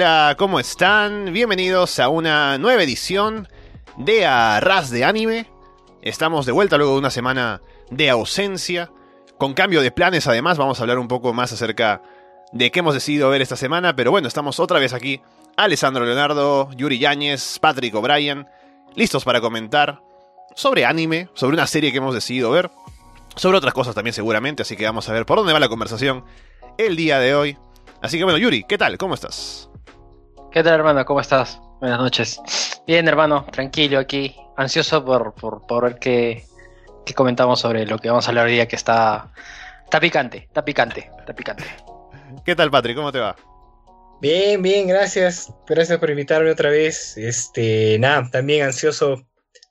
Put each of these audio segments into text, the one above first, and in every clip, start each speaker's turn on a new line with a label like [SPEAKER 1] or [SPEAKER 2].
[SPEAKER 1] Hola, ¿cómo están? Bienvenidos a una nueva edición de Arras de Anime. Estamos de vuelta luego de una semana de ausencia. Con cambio de planes, además, vamos a hablar un poco más acerca de qué hemos decidido ver esta semana. Pero bueno, estamos otra vez aquí. Alessandro Leonardo, Yuri Yáñez, Patrick O'Brien, listos para comentar sobre anime, sobre una serie que hemos decidido ver, sobre otras cosas también seguramente, así que vamos a ver por dónde va la conversación el día de hoy. Así que bueno, Yuri, ¿qué tal? ¿Cómo estás?
[SPEAKER 2] ¿Qué tal, hermano? ¿Cómo estás? Buenas noches. Bien, hermano, tranquilo aquí, ansioso por, por, ver qué, qué, comentamos sobre lo que vamos a hablar hoy día, que está, está picante, está picante, está picante.
[SPEAKER 1] ¿Qué tal, Patrick? ¿Cómo te va?
[SPEAKER 3] Bien, bien, gracias. Gracias por invitarme otra vez. Este, nada, también ansioso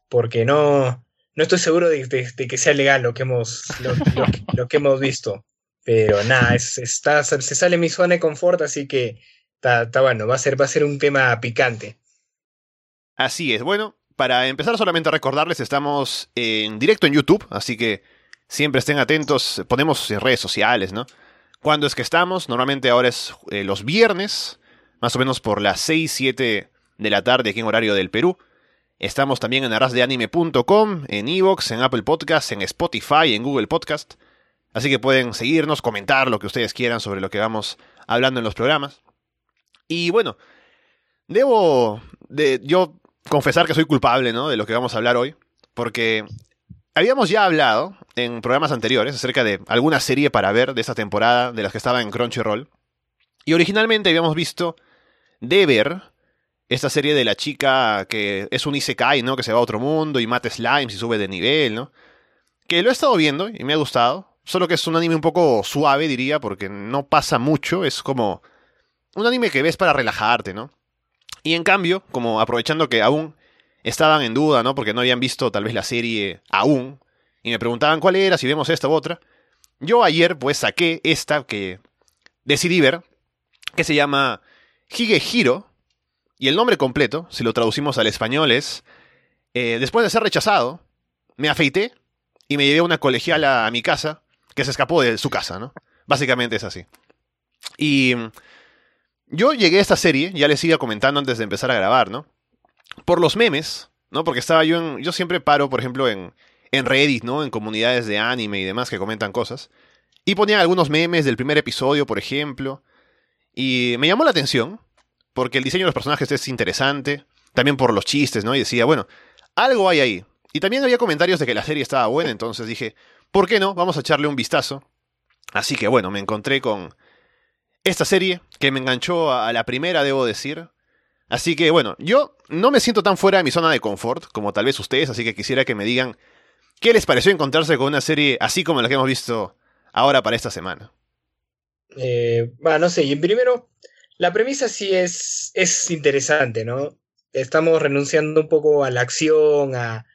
[SPEAKER 3] porque no, no estoy seguro de, que sea legal lo que hemos, lo que hemos visto. Pero nada, es, está, se sale mi zona de confort, así que está, bueno, va a, ser, va a ser un tema picante.
[SPEAKER 1] Así es, bueno, para empezar solamente a recordarles, estamos en directo en YouTube, así que siempre estén atentos, ponemos en redes sociales, ¿no? ¿Cuándo es que estamos? Normalmente ahora es eh, los viernes, más o menos por las 6, 7 de la tarde aquí en horario del Perú. Estamos también en arrasdeanime.com, en Evox, en Apple Podcast, en Spotify, en Google Podcast. Así que pueden seguirnos, comentar lo que ustedes quieran sobre lo que vamos hablando en los programas. Y bueno, debo de yo confesar que soy culpable, ¿no? De lo que vamos a hablar hoy, porque habíamos ya hablado en programas anteriores acerca de alguna serie para ver de esta temporada de las que estaba en Crunchyroll. Y originalmente habíamos visto Deber, esta serie de la chica que es un isekai, ¿no? Que se va a otro mundo y mata slimes y sube de nivel, ¿no? Que lo he estado viendo y me ha gustado. Solo que es un anime un poco suave, diría, porque no pasa mucho. Es como un anime que ves para relajarte, ¿no? Y en cambio, como aprovechando que aún estaban en duda, ¿no? Porque no habían visto tal vez la serie aún. Y me preguntaban cuál era, si vemos esta u otra. Yo ayer pues saqué esta que decidí ver, que se llama Hige Hiro. Y el nombre completo, si lo traducimos al español, es eh, Después de ser rechazado, me afeité y me llevé una colegiala a mi casa que se escapó de su casa, ¿no? Básicamente es así. Y yo llegué a esta serie, ya les iba comentando antes de empezar a grabar, ¿no? Por los memes, ¿no? Porque estaba yo en... Yo siempre paro, por ejemplo, en, en Reddit, ¿no? En comunidades de anime y demás que comentan cosas. Y ponía algunos memes del primer episodio, por ejemplo. Y me llamó la atención, porque el diseño de los personajes es interesante. También por los chistes, ¿no? Y decía, bueno, algo hay ahí. Y también había comentarios de que la serie estaba buena, entonces dije, ¿Por qué no? Vamos a echarle un vistazo. Así que bueno, me encontré con esta serie que me enganchó a la primera, debo decir. Así que bueno, yo no me siento tan fuera de mi zona de confort como tal vez ustedes, así que quisiera que me digan qué les pareció encontrarse con una serie así como la que hemos visto ahora para esta semana.
[SPEAKER 3] Eh, bueno, no sé, y primero, la premisa sí es, es interesante, ¿no? Estamos renunciando un poco a la acción, a,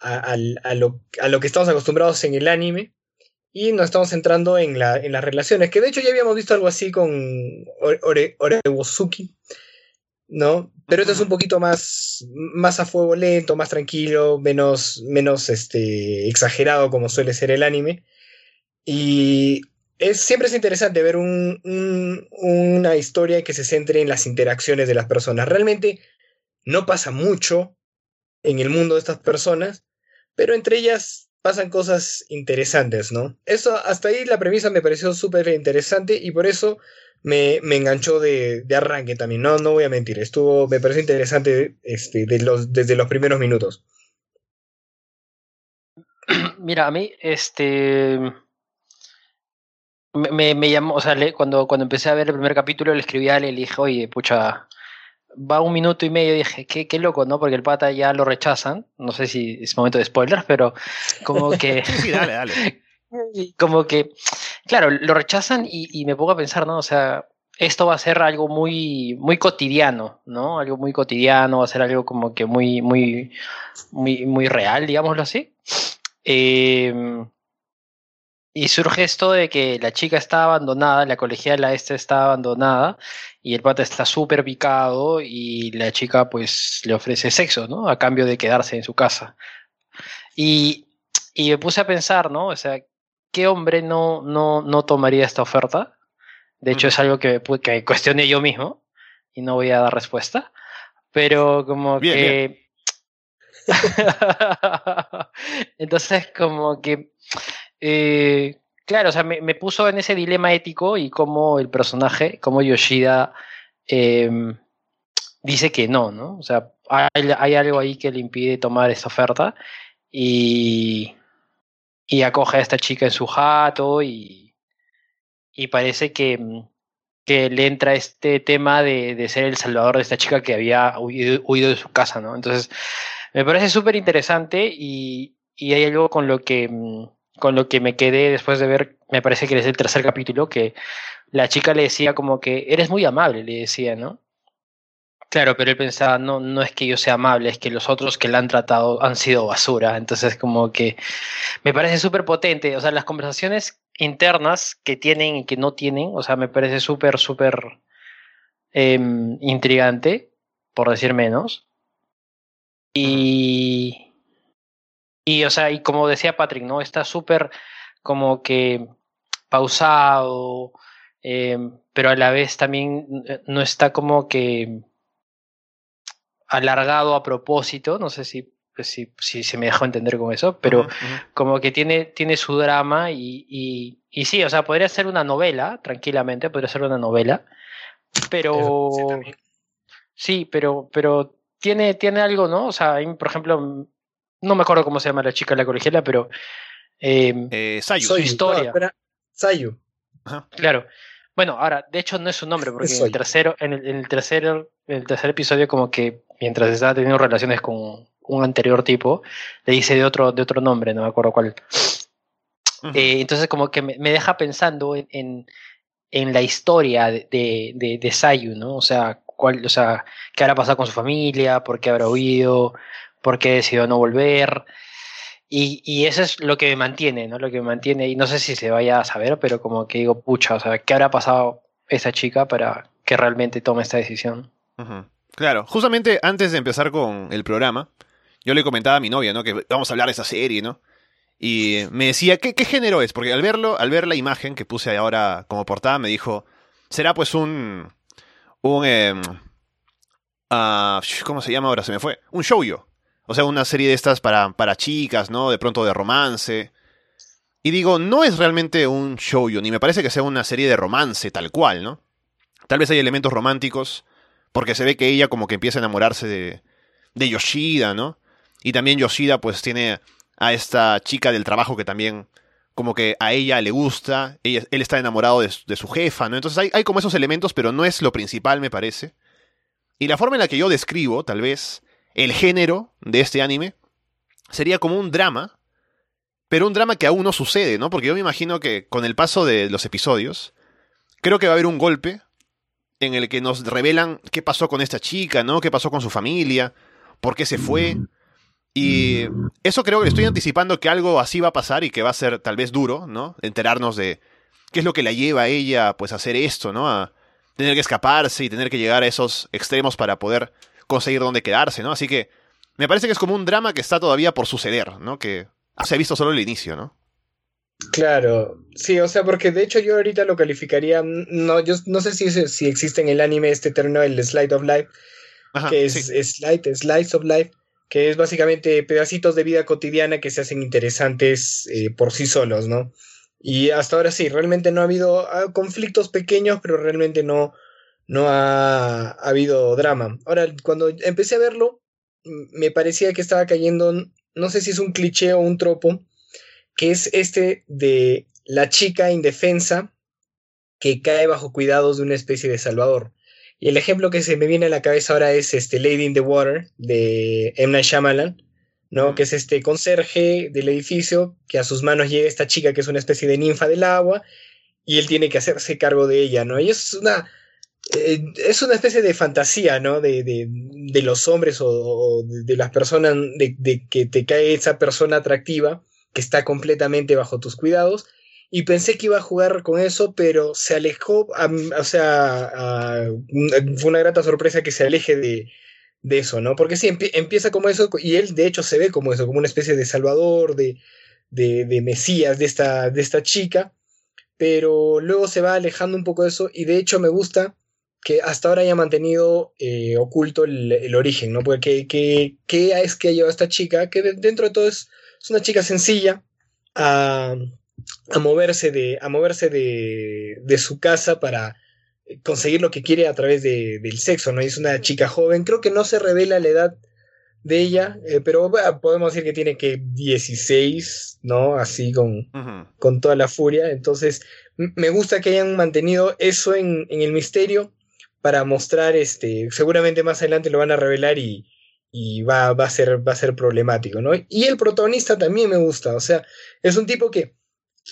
[SPEAKER 3] a, lo, a, lo, que estamos acostumbrados en el anime y nos estamos centrando en, la, en las relaciones, que de hecho ya habíamos visto algo así con Ore, ¿no? Pero esto es un poquito más, más a fuego lento, más tranquilo, menos, menos este, exagerado como suele ser el anime. Y es, siempre es interesante ver un, una historia que se centre en las interacciones de las personas. Realmente no pasa mucho en el mundo de estas personas, pero entre ellas pasan cosas interesantes, ¿no? Eso, hasta ahí la premisa me pareció súper interesante y por eso me, me enganchó de, de, arranque también, no, no voy a mentir, estuvo, me pareció interesante este, los, desde los primeros minutos.
[SPEAKER 2] Mira, a mí, este... Me, me, llamó, o sea, cuando, cuando empecé a ver el primer capítulo le escribí a él y le dije, oye, pucha, va un minuto y medio y dije, qué, qué loco, ¿no? Porque el pata ya lo rechazan. No sé si es momento de spoilers, pero como que.
[SPEAKER 1] sí, dale, dale.
[SPEAKER 2] Como que, claro, lo rechazan y, y, me pongo a pensar, ¿no? O sea, esto va a ser algo muy, muy cotidiano, ¿no? Algo muy cotidiano, va a ser algo como que muy, muy, muy, muy real, digámoslo así. Eh, y surge esto de que la chica está abandonada, la colegiala esta está abandonada y el pata está súper picado y la chica pues le ofrece sexo, ¿no? A cambio de quedarse en su casa. Y, y me puse a pensar, ¿no? O sea, ¿qué hombre no, no, no tomaría esta oferta? De hecho, es algo que, que cuestioné yo mismo y no voy a dar respuesta. Pero como que... Entonces, como que eh, claro, o sea, me, puso en ese dilema ético y como el personaje, como Yoshida em, dice que no, ¿no? O sea, hay, algo ahí que le impide tomar esta oferta y, y acoge a esta chica en su jato y, y parece que, que le entra este tema de, de, ser el salvador de esta chica que había huido, huido de su casa, ¿no? Entonces, me parece súper interesante y, y hay algo con lo que con lo que me quedé después de ver, me parece que es el tercer capítulo, que la chica le decía como que eres muy amable, le decía, ¿no? Claro, pero él pensaba, no, no es que yo sea amable, es que los otros que la han tratado han sido basura. Entonces, como que me parece súper potente. O sea, las conversaciones internas que tienen y que no tienen, o sea, me parece súper, súper em, intrigante, por decir menos. Y, y, o sea, y como decía Patrick, ¿no? Está súper como que pausado, em, pero a la vez también eh, no está como que alargado a propósito, no sé si, pues, si, si se me dejó entender con eso, pero como que tiene, tiene su drama y, y, y, sí, o sea, podría ser una novela, tranquilamente, podría ser una novela, pero... Sí, pero, pero tiene, tiene algo, ¿no? O sea, por ejemplo, no me acuerdo cómo se llama la chica de la colegiala, pero.
[SPEAKER 1] Eh, eh Sayu.
[SPEAKER 2] Su historia.
[SPEAKER 3] Sayu.
[SPEAKER 2] Claro. Bueno, ahora, de hecho no es su nombre, porque en el tercero, en el, en el tercer, el tercer episodio, como que mientras estaba teniendo relaciones con un anterior tipo, le dice de otro, de otro nombre, no me acuerdo cuál. eh, entonces, como que me, me deja pensando en, en, la historia de, de, de, Sayu, ¿no? O sea, cuál, o sea, qué habrá pasado con su familia, por qué habrá huido, por qué decidió no volver. Y, eso es lo que me mantiene, ¿no? Lo que me mantiene, y no sé si se vaya a saber, pero como que digo, pucha, o sea, ¿qué habrá pasado esa chica para que realmente tome esta decisión?
[SPEAKER 1] Claro, justamente antes de empezar con el programa, yo le comentaba a mi novia, ¿no? Que vamos a hablar de esa serie, ¿no? Y me decía, ¿qué, género es? Porque al verlo, al ver la imagen que puse ahora como portada, me dijo, será pues un... un eh, ¿Cómo se llama ahora? Se me fue. Un shoujo. O sea, una serie de estas para, para chicas, ¿no? De pronto de romance. Y digo, no es realmente un shoujo, ni me parece que sea una serie de romance tal cual, ¿no? Tal vez hay elementos románticos, porque se ve que ella como que empieza a enamorarse de, de Yoshida, ¿no? Y también Yoshida pues tiene a esta chica del trabajo que también como que a ella le gusta, ella, él está enamorado de, de, su jefa, ¿no? Entonces hay, hay como esos elementos, pero no es lo principal, me parece. Y la forma en la que yo describo, tal vez, el género de este anime sería como un drama, pero un drama que aún no sucede, ¿no? Porque yo me imagino que con el paso de los episodios, creo que va a haber un golpe en el que nos revelan qué pasó con esta chica, ¿no? ¿Qué pasó con su familia? ¿Por qué se fue? Y eso creo que estoy anticipando que algo así va a pasar y que va a ser tal vez duro, ¿no? Enterarnos de qué es lo que la lleva a ella pues a hacer esto, ¿no? A tener que escaparse y tener que llegar a esos extremos para poder conseguir dónde quedarse, ¿no? Así que me parece que es como un drama que está todavía por suceder, ¿no? Que se ha visto solo el inicio, ¿no?
[SPEAKER 3] Claro, sí, o sea, porque de hecho yo ahorita lo calificaría, no, yo no sé si, si existe en el anime este término, el Slide of Life, que es, slide, Slides of Life, que es básicamente pedacitos de vida cotidiana que se hacen interesantes eh, por sí solos, ¿no? Y hasta ahora sí, realmente no ha habido ah, conflictos pequeños, pero realmente no, no ha, habido drama. Ahora, cuando empecé a verlo, me parecía que estaba cayendo, no sé si es un cliché o un tropo, que es este de la chica indefensa que cae bajo cuidados de una especie de salvador. Y el ejemplo que se me viene a la cabeza ahora es este Lady in the Water de M. Night Shyamalan, ¿no? Que es este conserje del edificio, que a sus manos llega esta chica que es una especie de ninfa del agua, y él tiene que hacerse cargo de ella, ¿no? Y es una, eh, es una especie de fantasía, ¿no? De, de, de los hombres o, de, las personas, de, que te cae esa persona atractiva que está completamente bajo tus cuidados. Y pensé que iba a jugar con eso, pero se alejó, o sea, fue una grata sorpresa que se aleje de, de eso, ¿no? Porque sí, empieza como eso, y él de hecho se ve como eso, como una especie de salvador, de, de, de mesías de esta, de esta chica, pero luego se va alejando un poco de eso, y de hecho me gusta que hasta ahora haya mantenido eh, oculto el, origen, ¿no? Porque ¿qué, es que ha llevado a esta chica? Que dentro de todo es, una chica sencilla a, a moverse, de, a moverse de, de, su casa para conseguir lo que quiere a través de, del sexo, ¿no? es una chica joven, creo que no se revela la edad de ella, eh, pero podemos decir que tiene que 16, ¿no? Así con, con toda la furia. Entonces, me gusta que hayan mantenido eso en, en el misterio para mostrar, este, seguramente más adelante lo van a revelar y, y va, va, a ser, va a ser problemático, ¿no? Y el protagonista también me gusta, o sea, es un tipo que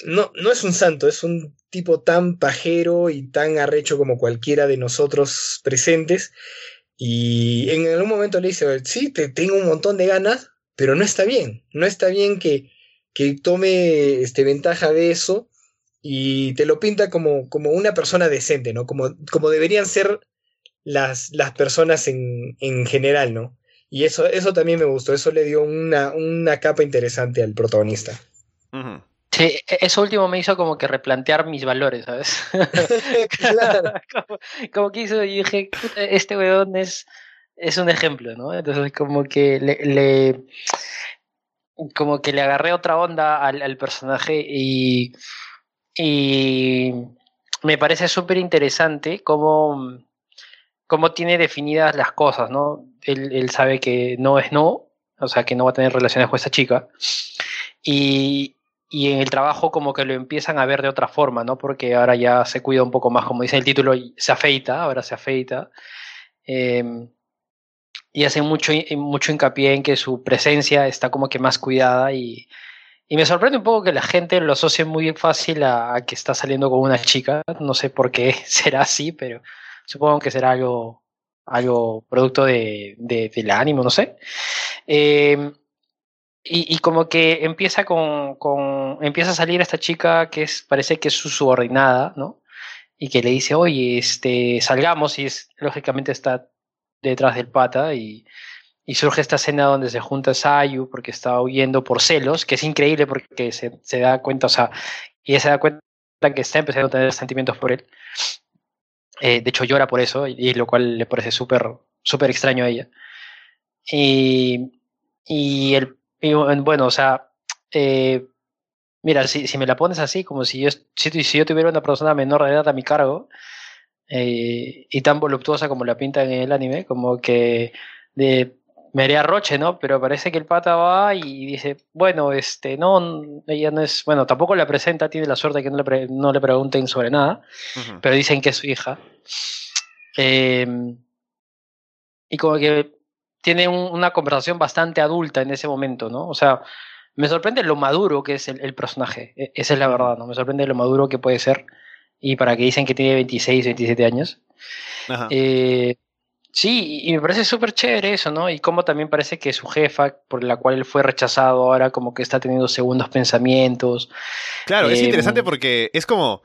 [SPEAKER 3] no, no es un santo, es un tipo tan pajero y tan arrecho como cualquiera de nosotros presentes. Y en algún momento le dice, sí, te tengo un montón de ganas, pero no está bien, no está bien que, que tome este, ventaja de eso y te lo pinta como, como una persona decente, ¿no? Como, como deberían ser las, las personas en, en general, ¿no? Y eso, eso también me gustó, eso le dio una, una capa interesante al protagonista.
[SPEAKER 2] Sí, e, eso último me hizo como que replantear mis valores, ¿sabes?
[SPEAKER 3] claro.
[SPEAKER 2] como, que hizo, y dije, este weón es, es un ejemplo, ¿no? Entonces como que le, le como que le agarré otra onda al, al personaje y y me parece súper interesante cómo, cómo, tiene definidas las cosas, ¿no? Él, sabe que no es no, o sea, que no va a tener relaciones con esa chica. Y, y, en el trabajo como que lo empiezan a ver de otra forma, ¿no? Porque ahora ya se cuida un poco más, como dice el título, se afeita, ahora se afeita. Em, y hace mucho, mucho hincapié en que su presencia está como que más cuidada y, y me sorprende un poco que la gente lo asocie muy fácil a, que está saliendo con una chica. No sé por qué será así, pero supongo que será algo, algo producto de, de del ánimo, no sé. Em, y, y, como que empieza con, con, empieza a salir esta chica que es, parece que es su subordinada, ¿no? Y que le dice, oye, este, salgamos y lógicamente está detrás del pata y, y surge esta escena donde se junta Sayu porque está huyendo por celos, que es increíble porque se, se da cuenta, o sea, y ella se da cuenta que está empezando a tener sentimientos por él. Eh, de hecho, llora por eso, y, lo cual le parece súper extraño a ella. Y, y, el, bueno, o sea, eh, mira, si, si, me la pones así, como si yo, si, yo tuviera una persona menor de edad a mi cargo, eh, y tan voluptuosa como la pinta en el anime, como que de me haría roche, ¿no? Pero parece que el pata va y dice, bueno, este, no, ella no es, bueno, tampoco la presenta, tiene la suerte de que no le, no le pregunten sobre nada, pero dicen que es su hija. Em, y como que tiene una conversación bastante adulta en ese momento, ¿no? O sea, me sorprende lo maduro que es el, personaje, e, esa es la verdad, ¿no? Me sorprende lo maduro que puede ser. Y para que dicen que tiene 26, 27 años. Ajá. Eh, Sí, y me parece súper chévere eso, ¿no? Y cómo también parece que su jefa, por la cual él fue rechazado, ahora como que está teniendo segundos pensamientos.
[SPEAKER 1] Claro, es interesante em, porque es como,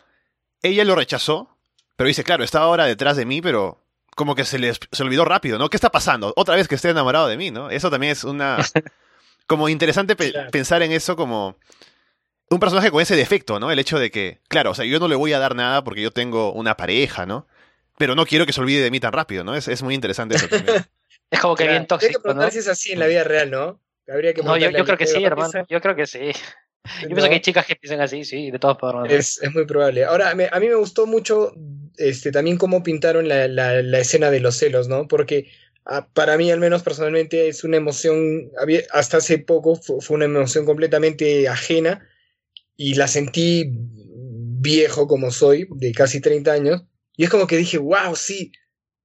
[SPEAKER 1] ella lo rechazó, pero dice, claro, está ahora detrás de mí, pero como que se le se olvidó rápido, ¿no? ¿Qué está pasando? Otra vez que esté enamorado de mí, ¿no? Eso también es una... como interesante pensar en eso como un personaje con ese defecto, ¿no? El hecho de que, claro, o sea, yo no le voy a dar nada porque yo tengo una pareja, ¿no? Pero no quiero que se olvide de mí tan rápido, ¿no? Es, es muy interesante eso también.
[SPEAKER 2] es como que bien tóxico. Hay que
[SPEAKER 3] preguntar si es así en la vida real, ¿no?
[SPEAKER 2] Habría que no, yo, yo creo que sí, hermano. Yo creo que sí. Yo pienso que hay chicas que piensan así, sí, de todas formas.
[SPEAKER 3] Es, es muy probable. Ahora, a mí me gustó mucho este, también cómo pintaron la, la, la escena de los celos, ¿no? Porque ah, para mí, al menos personalmente, es una emoción, hasta hace poco fue una emoción completamente ajena y la sentí viejo como soy, de casi 30 años, y es como que dije, wow, sí,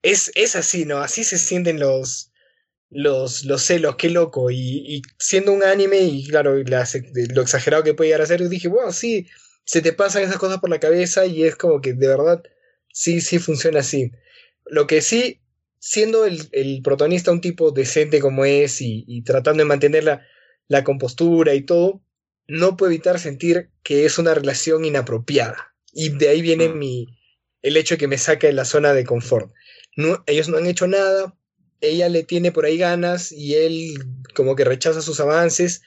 [SPEAKER 3] es, es así, ¿no? Así se sienten los, los, los celos, qué loco. Y, siendo un anime y claro, lo exagerado que puede llegar a ser, dije, wow, sí, se te pasan esas cosas por la cabeza y es como que de verdad sí, sí funciona así. Lo que sí, siendo el, el protagonista un tipo decente como es y, tratando de mantener la, la, compostura y todo, no puedo evitar sentir que es una relación inapropiada. Y de ahí viene mm. mi, el hecho de que me saca de la zona de confort. No, ellos no han hecho nada, ella le tiene por ahí ganas y él como que rechaza sus avances.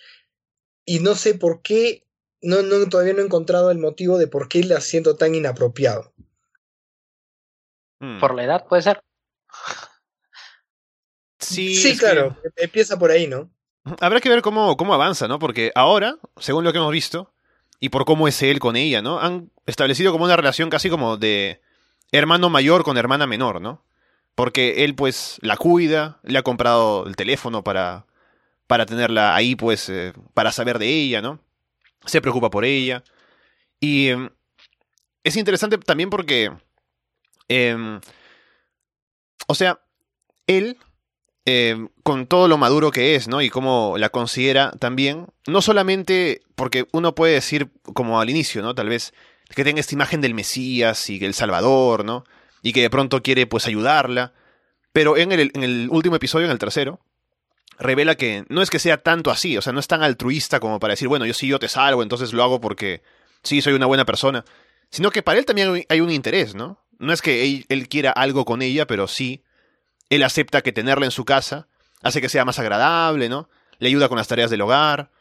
[SPEAKER 3] Y no sé por qué, no, no, todavía no he encontrado el motivo de por qué la siento tan inapropiado.
[SPEAKER 2] Hmm. Por la edad, puede ser.
[SPEAKER 3] Sí, sí claro, empieza por ahí, ¿no?
[SPEAKER 1] Habrá que ver cómo, cómo avanza, ¿no? Porque ahora, según lo que hemos visto, y por cómo es él con ella, ¿no? Han establecido como una relación casi como de hermano mayor con hermana menor, ¿no? Porque él pues la cuida, le ha comprado el teléfono para, para tenerla ahí pues, eh, para saber de ella, ¿no? Se preocupa por ella. Y em, es interesante también porque, em, o sea, él, em, con todo lo maduro que es, ¿no? Y cómo la considera también, no solamente porque uno puede decir, como al inicio, ¿no? Tal vez que tenga esta imagen del Mesías y el Salvador, ¿no? y que de pronto quiere pues ayudarla. Pero en el, en el último episodio, en el tercero, revela que no es que sea tanto así, o sea, no es tan altruista como para decir, bueno, yo sí yo te salvo, entonces lo hago porque sí soy una buena persona, sino que para él también hay un interés, ¿no? No es que él, quiera algo con ella, pero sí, él acepta que tenerla en su casa hace que sea más agradable, ¿no? Le ayuda con las tareas del hogar,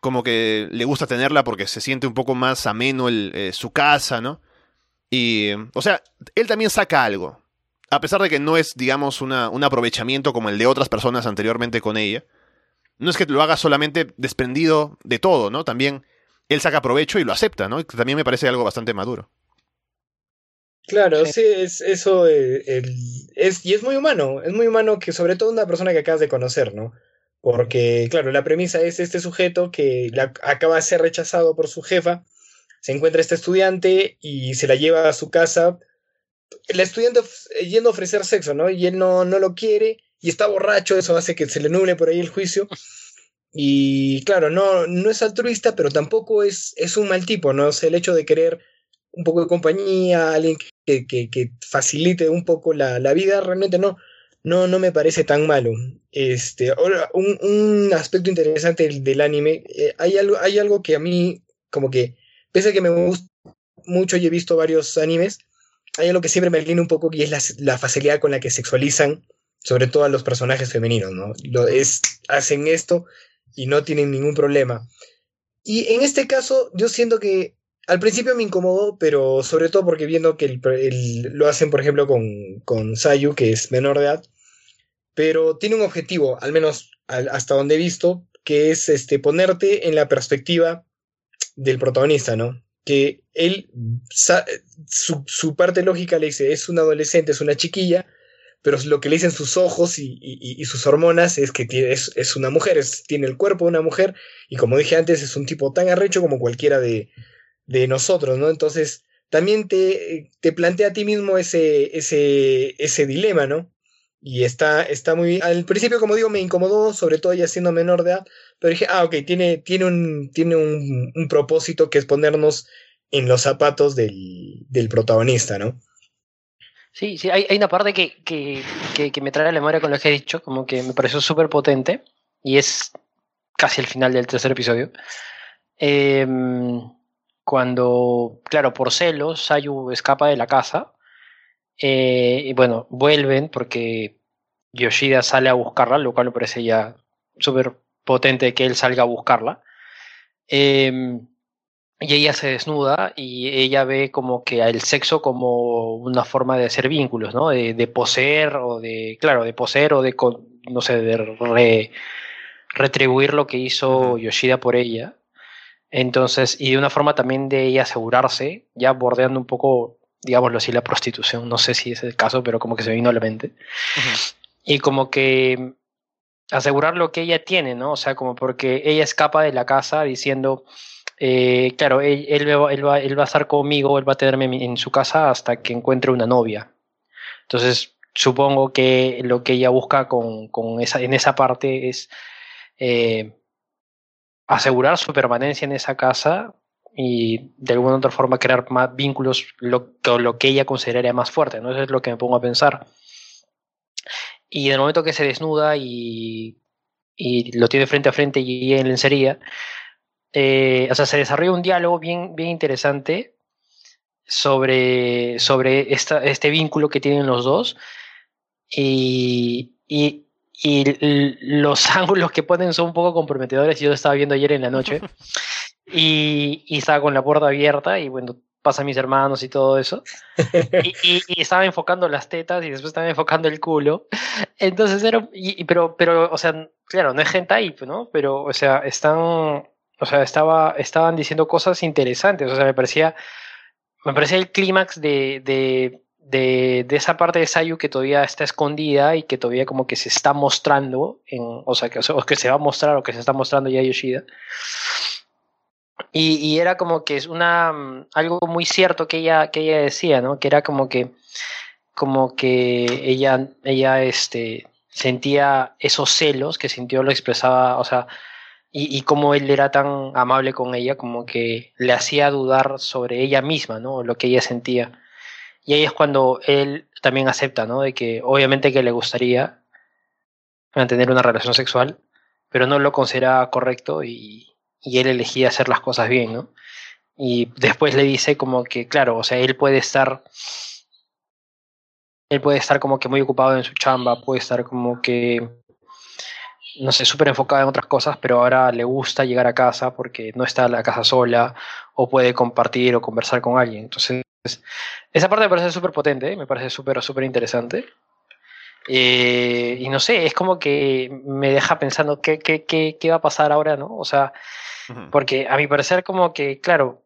[SPEAKER 1] como que le gusta tenerla porque se siente un poco más ameno eh, su casa, ¿no? Y, o sea, él también saca algo. A pesar de que no es, digamos, una, un aprovechamiento como el de otras personas anteriormente con ella. No es que lo haga solamente desprendido de todo, ¿no? También él saca provecho y lo acepta, ¿no? También me parece algo bastante maduro.
[SPEAKER 3] Claro, sí, es eso, eh, es, y es muy humano, es muy humano que sobre todo una persona que acabas de conocer, ¿no? Porque, claro, la premisa es este sujeto que acaba de ser rechazado por su jefa se encuentra este estudiante y se la lleva a su casa. La estudiante yendo a ofrecer sexo, ¿no? Y él no, no lo quiere y está borracho, eso hace que se le nuble por ahí el juicio. Y claro, no, no es altruista, pero tampoco es, es un mal tipo, ¿no? O sea, el hecho de querer un poco de compañía, alguien que, que, facilite un poco la, la, vida, realmente no, no, no me parece tan malo. Este, ahora, un, un aspecto interesante del, del anime, eh, hay, algo, hay algo que a mí como que Pese a que me gusta mucho y he visto varios animes, hay algo que siempre me alinea un poco y es la, facilidad con la que sexualizan, sobre todo a los personajes femeninos, ¿no? Lo es, hacen esto y no tienen ningún problema. Y en este caso, yo siento que al principio me incomodó, pero sobre todo porque viendo que lo hacen, por ejemplo, con, Sayu, que es menor de edad, pero tiene un objetivo, al menos hasta donde he visto, que es este, ponerte en la perspectiva del protagonista, ¿no? Que él, su, su, parte lógica le dice, es un adolescente, es una chiquilla, pero lo que le dicen sus ojos y, y, sus hormonas es que tiene, es, es, una mujer, es, tiene el cuerpo de una mujer, y como dije antes, es un tipo tan arrecho como cualquiera de, de nosotros, ¿no? Entonces, también te, te plantea a ti mismo ese, ese, ese dilema, ¿no? Y está, está muy. Al principio, como digo, me incomodó, sobre todo ya siendo menor de edad, pero dije, ah, ok, tiene, tiene, un, tiene un, un propósito que es ponernos en los zapatos del, del protagonista, ¿no?
[SPEAKER 2] Sí, sí, hay, hay una parte que, que, que, me trae a la memoria con lo que he dicho, como que me pareció súper potente, y es casi el final del tercer episodio. Em, cuando, claro, por celos, Sayu escapa de la casa eh, y bueno, vuelven porque Yoshida sale a buscarla, lo cual me parece ya súper potente que él salga a buscarla. Em, y ella se desnuda y ella ve como que el sexo como una forma de hacer vínculos, ¿no? De, poseer o de, claro, de poseer o de, no sé, de retribuir lo que hizo Yoshida por ella. Entonces, y de una forma también de asegurarse, ya bordeando un poco digámoslo así, la prostitución. No sé si es el caso, pero como que se vino a la mente. Y como que asegurar lo que ella tiene, ¿no? O sea, como porque ella escapa de la casa diciendo, eh, claro, él, él, va, él, va, él, va, a estar conmigo, él va a tenerme en su casa hasta que encuentre una novia. Entonces, supongo que lo que ella busca con, con esa, en esa parte es eh, asegurar su permanencia en esa casa y de alguna otra forma crear más vínculos lo, con lo que ella consideraría más fuerte, ¿no? Eso es lo que me pongo a pensar. Y en el momento que se desnuda y, y lo tiene frente a frente y en lencería, eh, o sea, se desarrolla un diálogo bien, bien interesante sobre, sobre esta, este vínculo que tienen los dos y, y, y los ángulos que ponen son un poco comprometedores. Yo estaba viendo ayer en la noche y, y estaba con la puerta abierta y bueno, pasa a mis hermanos y todo eso. Y, y, estaba enfocando las tetas y después estaba enfocando el culo. Entonces era, y, pero, pero, o sea, claro, no es hentai, ¿no? Pero, o sea, están, o sea, estaba, estaban diciendo cosas interesantes. O sea, me parecía, me parecía el clímax de, de, de, de, esa parte de Sayu que todavía está escondida y que todavía como que se está mostrando, en, o sea, que, o que se va a mostrar o que se está mostrando ya Yoshida. Y, y, era como que es una mm, algo muy cierto que ella, que ella decía, ¿no? Que era como que como que ella, ella este, sentía esos celos que sintió, lo expresaba, o sea, y, y como él era tan amable con ella, como que le hacía dudar sobre ella misma, ¿no? Lo que ella sentía. Y ahí es cuando él también acepta, ¿no? De que obviamente que le gustaría mantener una relación sexual, pero no lo consideraba correcto y, y él elegía hacer las cosas bien, ¿no? Y después le dice como que, claro, o sea, él puede estar, él puede estar como que muy ocupado en su chamba, puede estar como que, no sé, súper enfocado en otras cosas, pero ahora le gusta llegar a casa porque no está en la casa sola o puede compartir o conversar con alguien. Entonces, esa parte me parece súper potente, me parece súper, súper interesante. Eh, y no sé, es como que me deja pensando qué, qué, qué, qué va a pasar ahora, ¿no? O sea, porque a mi parecer como que, claro,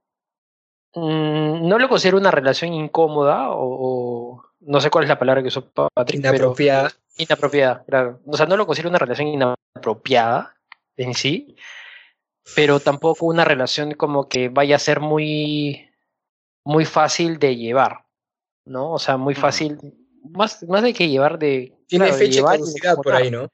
[SPEAKER 2] mmm, no lo considero una relación incómoda o, o, no sé cuál es la palabra que usó Patrick.
[SPEAKER 3] Inapropiada.
[SPEAKER 2] Pero, inapropiada, claro. O sea, no lo considero una relación inapropiada en sí, pero tampoco una relación como que vaya a ser muy, muy fácil de llevar, ¿no? O sea, muy fácil, más, más de que llevar de...
[SPEAKER 3] Tiene
[SPEAKER 2] claro,
[SPEAKER 3] fecha de caducidad por ahí, ¿no?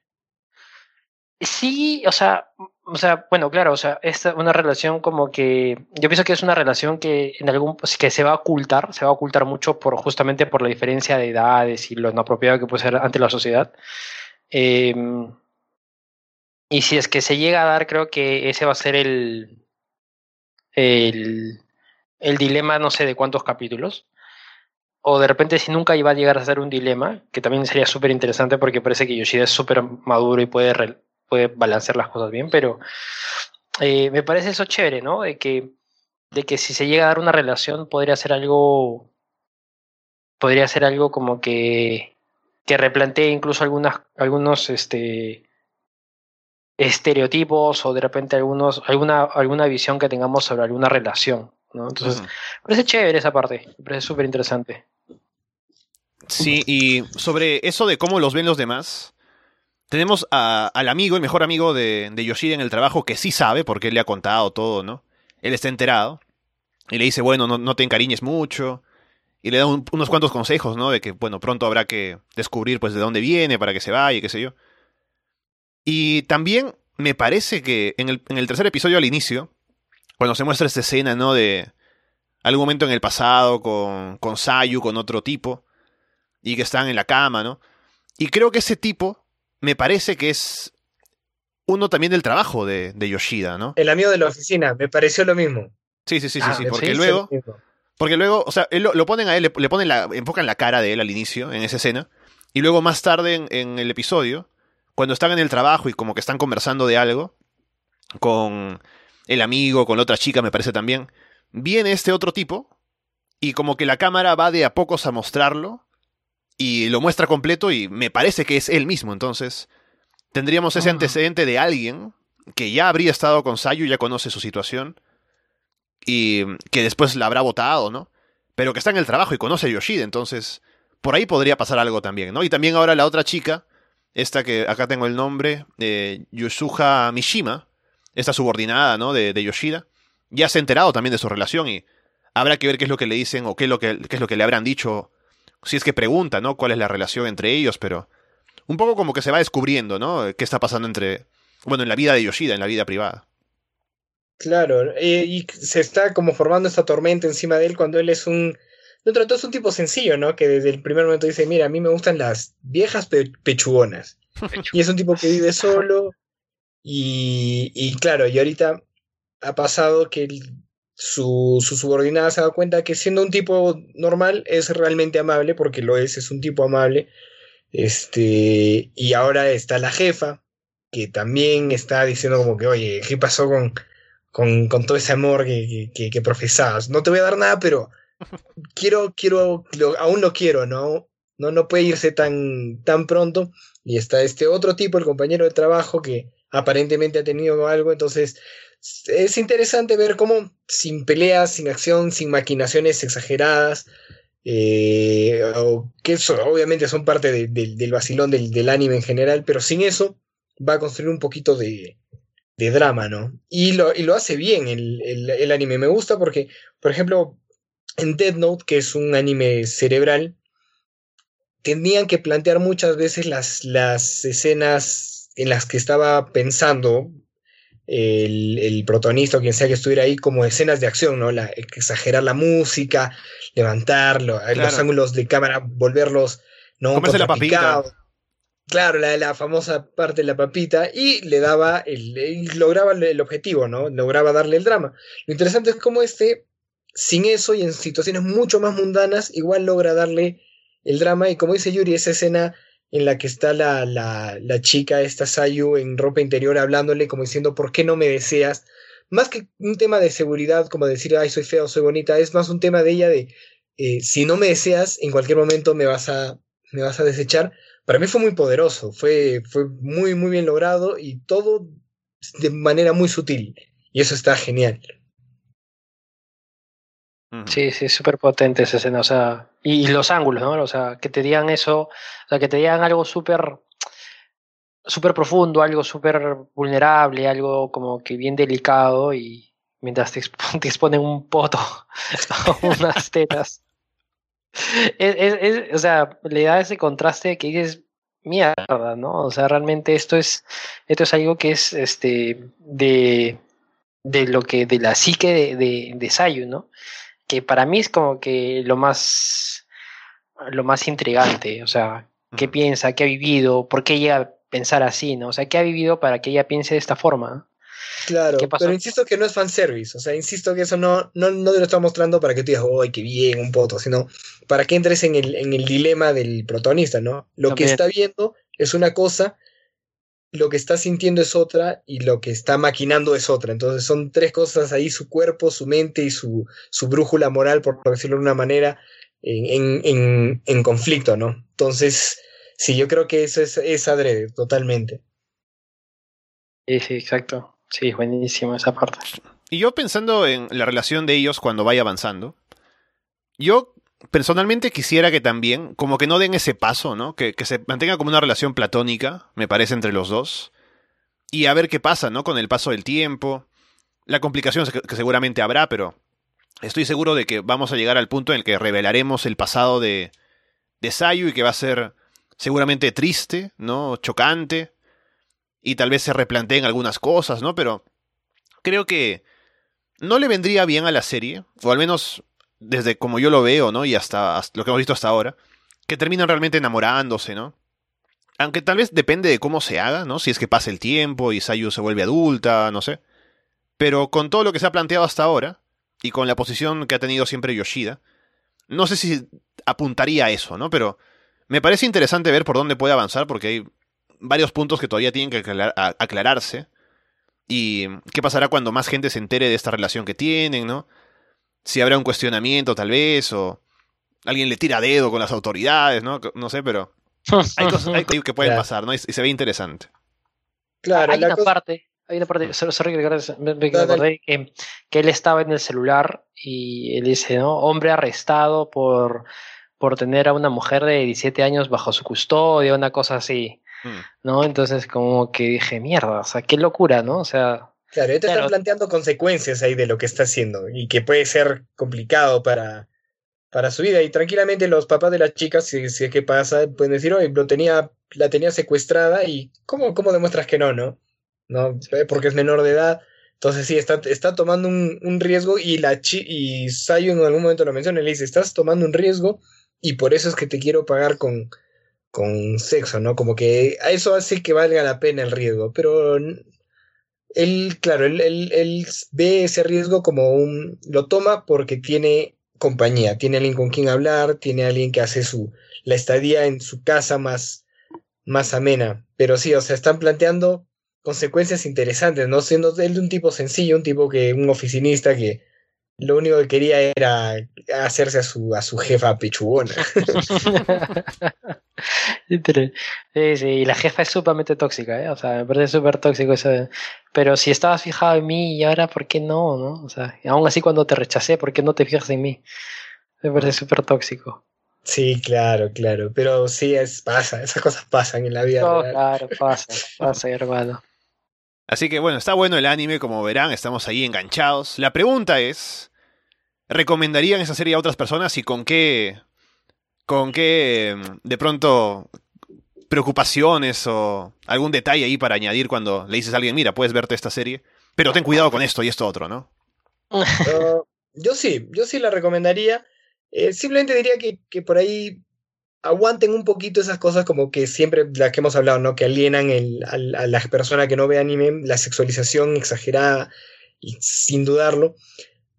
[SPEAKER 2] Sí, o sea, o sea, bueno, claro, o sea, es una relación como que yo pienso que es una relación que en algún que se va a ocultar, se va a ocultar mucho por justamente por la diferencia de edades y lo inapropiado que puede ser ante la sociedad. Eh, y si es que se llega a dar, creo que ese va a ser el el, el dilema, no sé de cuántos capítulos. O de repente si nunca iba a llegar a ser un dilema, que también sería súper interesante porque parece que Yoshida es súper maduro y puede puede balancear las cosas bien, pero eh, me parece eso chévere, ¿no? De que, de que si se llega a dar una relación podría ser algo, podría ser algo como que, que replantee incluso algunas, algunos, este, estereotipos o de repente algunos, alguna, alguna visión que tengamos sobre alguna relación, ¿no? Entonces, uh -huh. me parece chévere esa parte, me parece súper interesante.
[SPEAKER 1] Sí, y sobre eso de cómo los ven los demás, tenemos a, al amigo, el mejor amigo de, de, Yoshida en el trabajo, que sí sabe, porque él le ha contado todo, ¿no? Él está enterado. Y le dice, bueno, no, no te encariñes mucho. Y le da un, unos cuantos consejos, ¿no? De que, bueno, pronto habrá que descubrir, pues, de dónde viene para que se vaya y qué sé yo. Y también me parece que en el, en el tercer episodio al inicio, cuando se muestra esta escena, ¿no? De algún momento en el pasado con, con Sayu, con otro tipo, y que están en la cama, ¿no? Y creo que ese tipo me parece que es uno también del trabajo de, de, Yoshida, ¿no?
[SPEAKER 3] El amigo de la oficina, me pareció lo mismo.
[SPEAKER 1] Sí, sí, sí, ah, sí, sí, porque sí, luego... Porque luego, o sea, él lo, lo, ponen a él, le, le, ponen la, enfocan la cara de él al inicio, en esa escena, y luego más tarde en, en, el episodio, cuando están en el trabajo y como que están conversando de algo, con el amigo, con la otra chica, me parece también, viene este otro tipo, y como que la cámara va de a pocos a mostrarlo, y lo muestra completo y me parece que es él mismo. Entonces, tendríamos ese antecedente de alguien que ya habría estado con Sayu, ya conoce su situación y que después la habrá votado, ¿no? Pero que está en el trabajo y conoce a Yoshida, entonces por ahí podría pasar algo también, ¿no? Y también ahora la otra chica, esta que acá tengo el nombre, eh, Yusuha Mishima, esta subordinada, ¿no? De, de, Yoshida, ya se ha enterado también de su relación y habrá que ver qué es lo que le dicen o qué es lo que, qué es lo que le habrán dicho si es que pregunta, ¿no? ¿Cuál es la relación entre ellos? Pero un poco como que se va descubriendo, ¿no? ¿Qué está pasando entre, bueno, en la vida de Yoshida, en la vida privada.
[SPEAKER 3] Claro, eh, y se está como formando esta tormenta encima de él cuando él es un... De todo es un tipo sencillo, ¿no? Que desde el primer momento dice, mira, a mí me gustan las viejas pechugonas. y es un tipo que vive solo. Y, y claro, y ahorita ha pasado que su, su, subordinada se ha dado cuenta que siendo un tipo normal es realmente amable, porque lo es, es un tipo amable. Este, y ahora está la jefa, que también está diciendo como que, oye, ¿qué pasó con, con, con todo ese amor que, que, que, profesabas? No te voy a dar nada, pero quiero, quiero, aún lo quiero, ¿no? No, no puede irse tan, tan pronto. Y está este otro tipo, el compañero de trabajo, que aparentemente ha tenido algo, entonces es interesante ver cómo sin peleas, sin acción, sin maquinaciones exageradas, eh, que eso, obviamente son parte del vacilón del, anime en general, pero sin eso va a construir un poquito de, drama, ¿no? Y lo, y lo hace bien el, anime. Me gusta porque, por ejemplo, en Dead Note, que es un anime cerebral, tenían que plantear muchas veces las, las escenas en las que estaba pensando el, el, protagonista o quien sea que estuviera ahí como escenas de acción, ¿no? La, exagerar la música, levantarlo, eh, los ángulos de cámara, volverlos, ¿no?
[SPEAKER 1] la papita.
[SPEAKER 3] Claro, la, la famosa parte de la papita, y le daba, el, lograba el objetivo, ¿no? Lograba darle el drama. Lo interesante es cómo este, sin eso y en situaciones mucho más mundanas, igual logra darle el drama, y como dice Yuri, esa escena en la que está la, la, chica, esta Sayu, en ropa interior, hablándole como diciendo, ¿por qué no me deseas? Más que un tema de seguridad, como decir, ay, soy feo, soy bonita, es más un tema de ella de, eh, si no me deseas, en cualquier momento me vas a, me vas a desechar. Para mí fue muy poderoso, fue, fue muy, muy bien logrado y todo de manera muy sutil. Y eso está genial.
[SPEAKER 2] Sí, sí, súper potente esa escena, o sea, y, los ángulos, ¿no? O sea, que te digan eso, o sea, que te digan algo súper súper profundo, algo súper vulnerable, algo como que bien delicado y mientras te, exponen un poto o unas tetas. Es, o sea, le da ese contraste que dices, mierda, ¿no? O sea, realmente esto es, esto es algo que es este de, de lo que, de la psique de, de, de Sayu, ¿no? Que para mí es como que lo más, lo más intrigante, o sea, qué piensa, qué ha vivido, por qué llega a pensar así, ¿no? O sea, qué ha vivido para que ella piense de esta forma.
[SPEAKER 3] Claro, pero insisto que no es fanservice, o sea, insisto que eso no, no, no te lo está mostrando para que tú digas, ¡ay, qué bien, un poto! Sino para que entres en el, en el dilema del protagonista, ¿no? Lo que está viendo es una cosa lo que está sintiendo es otra y lo que está maquinando es otra. Entonces son tres cosas ahí, su cuerpo, su mente y su, su brújula moral, por decirlo de una manera, en, en, en, conflicto, ¿no? Entonces, sí, yo creo que eso es, es adrede, totalmente.
[SPEAKER 2] Sí, sí, exacto. Sí, buenísimo esa parte.
[SPEAKER 1] Y yo pensando en la relación de ellos cuando vaya avanzando, yo personalmente quisiera que también, como que no den ese paso, ¿no? Que, se mantenga como una relación platónica, me parece, entre los dos. Y a ver qué pasa, ¿no? Con el paso del tiempo. La complicación que, seguramente habrá, pero estoy seguro de que vamos a llegar al punto en el que revelaremos el pasado de, de Sayu y que va a ser seguramente triste, ¿no? Chocante. Y tal vez se replanteen algunas cosas, ¿no? Pero creo que no le vendría bien a la serie, o al menos desde como yo lo veo, ¿no? Y hasta, lo que hemos visto hasta ahora, que terminan realmente enamorándose, ¿no? Aunque tal vez depende de cómo se haga, ¿no? Si es que pasa el tiempo y Sayu se vuelve adulta, no sé. Pero con todo lo que se ha planteado hasta ahora, y con la posición que ha tenido siempre Yoshida, no sé si apuntaría a eso, ¿no? Pero me parece interesante ver por dónde puede avanzar, porque hay varios puntos que todavía tienen que aclararse. Y qué pasará cuando más gente se entere de esta relación que tienen, ¿no? Si habrá un cuestionamiento tal vez, o alguien le tira dedo con las autoridades, ¿no? No sé, pero hay cosas que pueden pasar, ¿no? Y, se ve interesante.
[SPEAKER 2] Claro, hay una parte, hay una parte, sorry, me, me acordé que, que, él estaba en el celular y él dice, ¿no? Hombre arrestado por, por tener a una mujer de 17 años bajo su custodia, una cosa así, hmm. ¿no? Entonces como que dije, mierda, o sea, qué locura, ¿no? O sea,
[SPEAKER 3] Claro, te están planteando consecuencias ahí de lo que está haciendo y que puede ser complicado para, para su vida. Y tranquilamente los papás de las chicas, si, si es que pasa, pueden decir, oye, lo tenía, la tenía secuestrada y ¿cómo, cómo demuestras que no, no? ¿No? Eh, porque es menor de edad. Entonces sí, está, está tomando un, un riesgo y la chi y Sayo en algún momento lo menciona, le dice, estás tomando un riesgo y por eso es que te quiero pagar con, con sexo, ¿no? Como que a eso hace que valga la pena el riesgo, pero él, claro, él, él, él ve ese riesgo como un, lo toma porque tiene compañía, tiene alguien con quien hablar, tiene alguien que hace su, la estadía en su casa más, más amena. Pero sí, o sea, están planteando consecuencias interesantes, ¿no? Siendo él de un tipo sencillo, un tipo que, un oficinista que lo único que quería era hacerse a su, a su jefa pechugona.
[SPEAKER 2] sí, sí, y la jefa es sumamente tóxica, ¿eh? O sea, me parece súper tóxico eso. Pero si estabas fijado en mí y ahora, ¿por qué no, no? O sea, aún así cuando te rechacé, ¿por qué no te fijas en mí? Me parece súper tóxico.
[SPEAKER 3] Sí, claro, claro. Pero sí, es, pasa, esas cosas pasan en la vida.
[SPEAKER 2] No, claro, pasa, pasa, hermano.
[SPEAKER 1] Así que bueno, está bueno el anime, como verán, estamos ahí enganchados. La pregunta es, ¿recomendarían esa serie a otras personas y con qué, con qué, de pronto, preocupaciones o algún detalle ahí para añadir cuando le dices a alguien, mira, puedes verte esta serie, pero ten cuidado con esto y esto otro, ¿no?
[SPEAKER 3] yo sí, yo sí la recomendaría. Eh, simplemente diría que, que por ahí aguanten un poquito esas cosas como que siempre las que hemos hablado, ¿no? Que alienan a, a la persona que no ve anime, la sexualización exagerada, y sin dudarlo,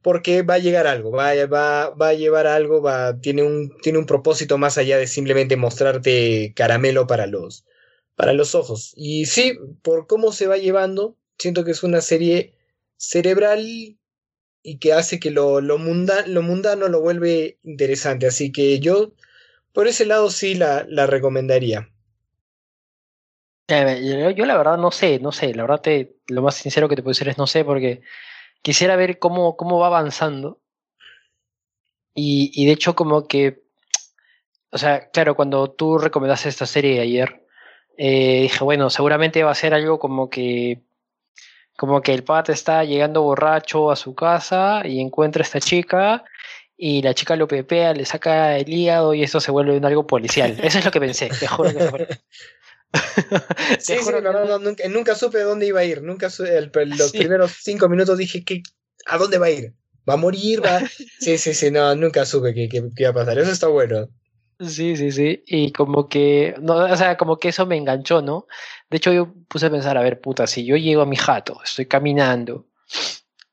[SPEAKER 3] porque va a llegar algo, va, va, va a llevar algo, va, tiene, un, tiene un propósito más allá de simplemente mostrarte caramelo para los, para los ojos. Y sí, por cómo se va llevando, siento que es una serie cerebral y que hace que lo, lo, munda, lo mundano lo vuelve interesante. Así que yo por ese lado sí la, la recomendaría.
[SPEAKER 2] Yo, yo, la verdad no sé, no sé, la verdad te, lo más sincero que te puedo decir es no sé, porque quisiera ver cómo, cómo va avanzando. Y, y de hecho como que, o sea, claro, cuando tú recomendaste esta serie ayer, eh, dije, bueno, seguramente va a ser algo como que, como que el pata está llegando borracho a su casa y encuentra a esta chica y la chica lo pepea, le saca el hígado y eso se vuelve un algo policial. Eso es lo que pensé, te juro que fue.
[SPEAKER 3] sí, sí, no, no, nunca, nunca, supe dónde iba a ir. Nunca supe, el, los sí. primeros cinco minutos dije que ¿a dónde va a ir? ¿Va a morir? ¿Va? Sí, sí, sí, no, nunca supe qué, qué, qué iba a pasar. Eso está bueno.
[SPEAKER 2] Sí, sí, sí. Y como que, no, o sea, como que eso me enganchó, ¿no? De hecho, yo puse a pensar, a ver, puta, si yo llego a mi jato, estoy caminando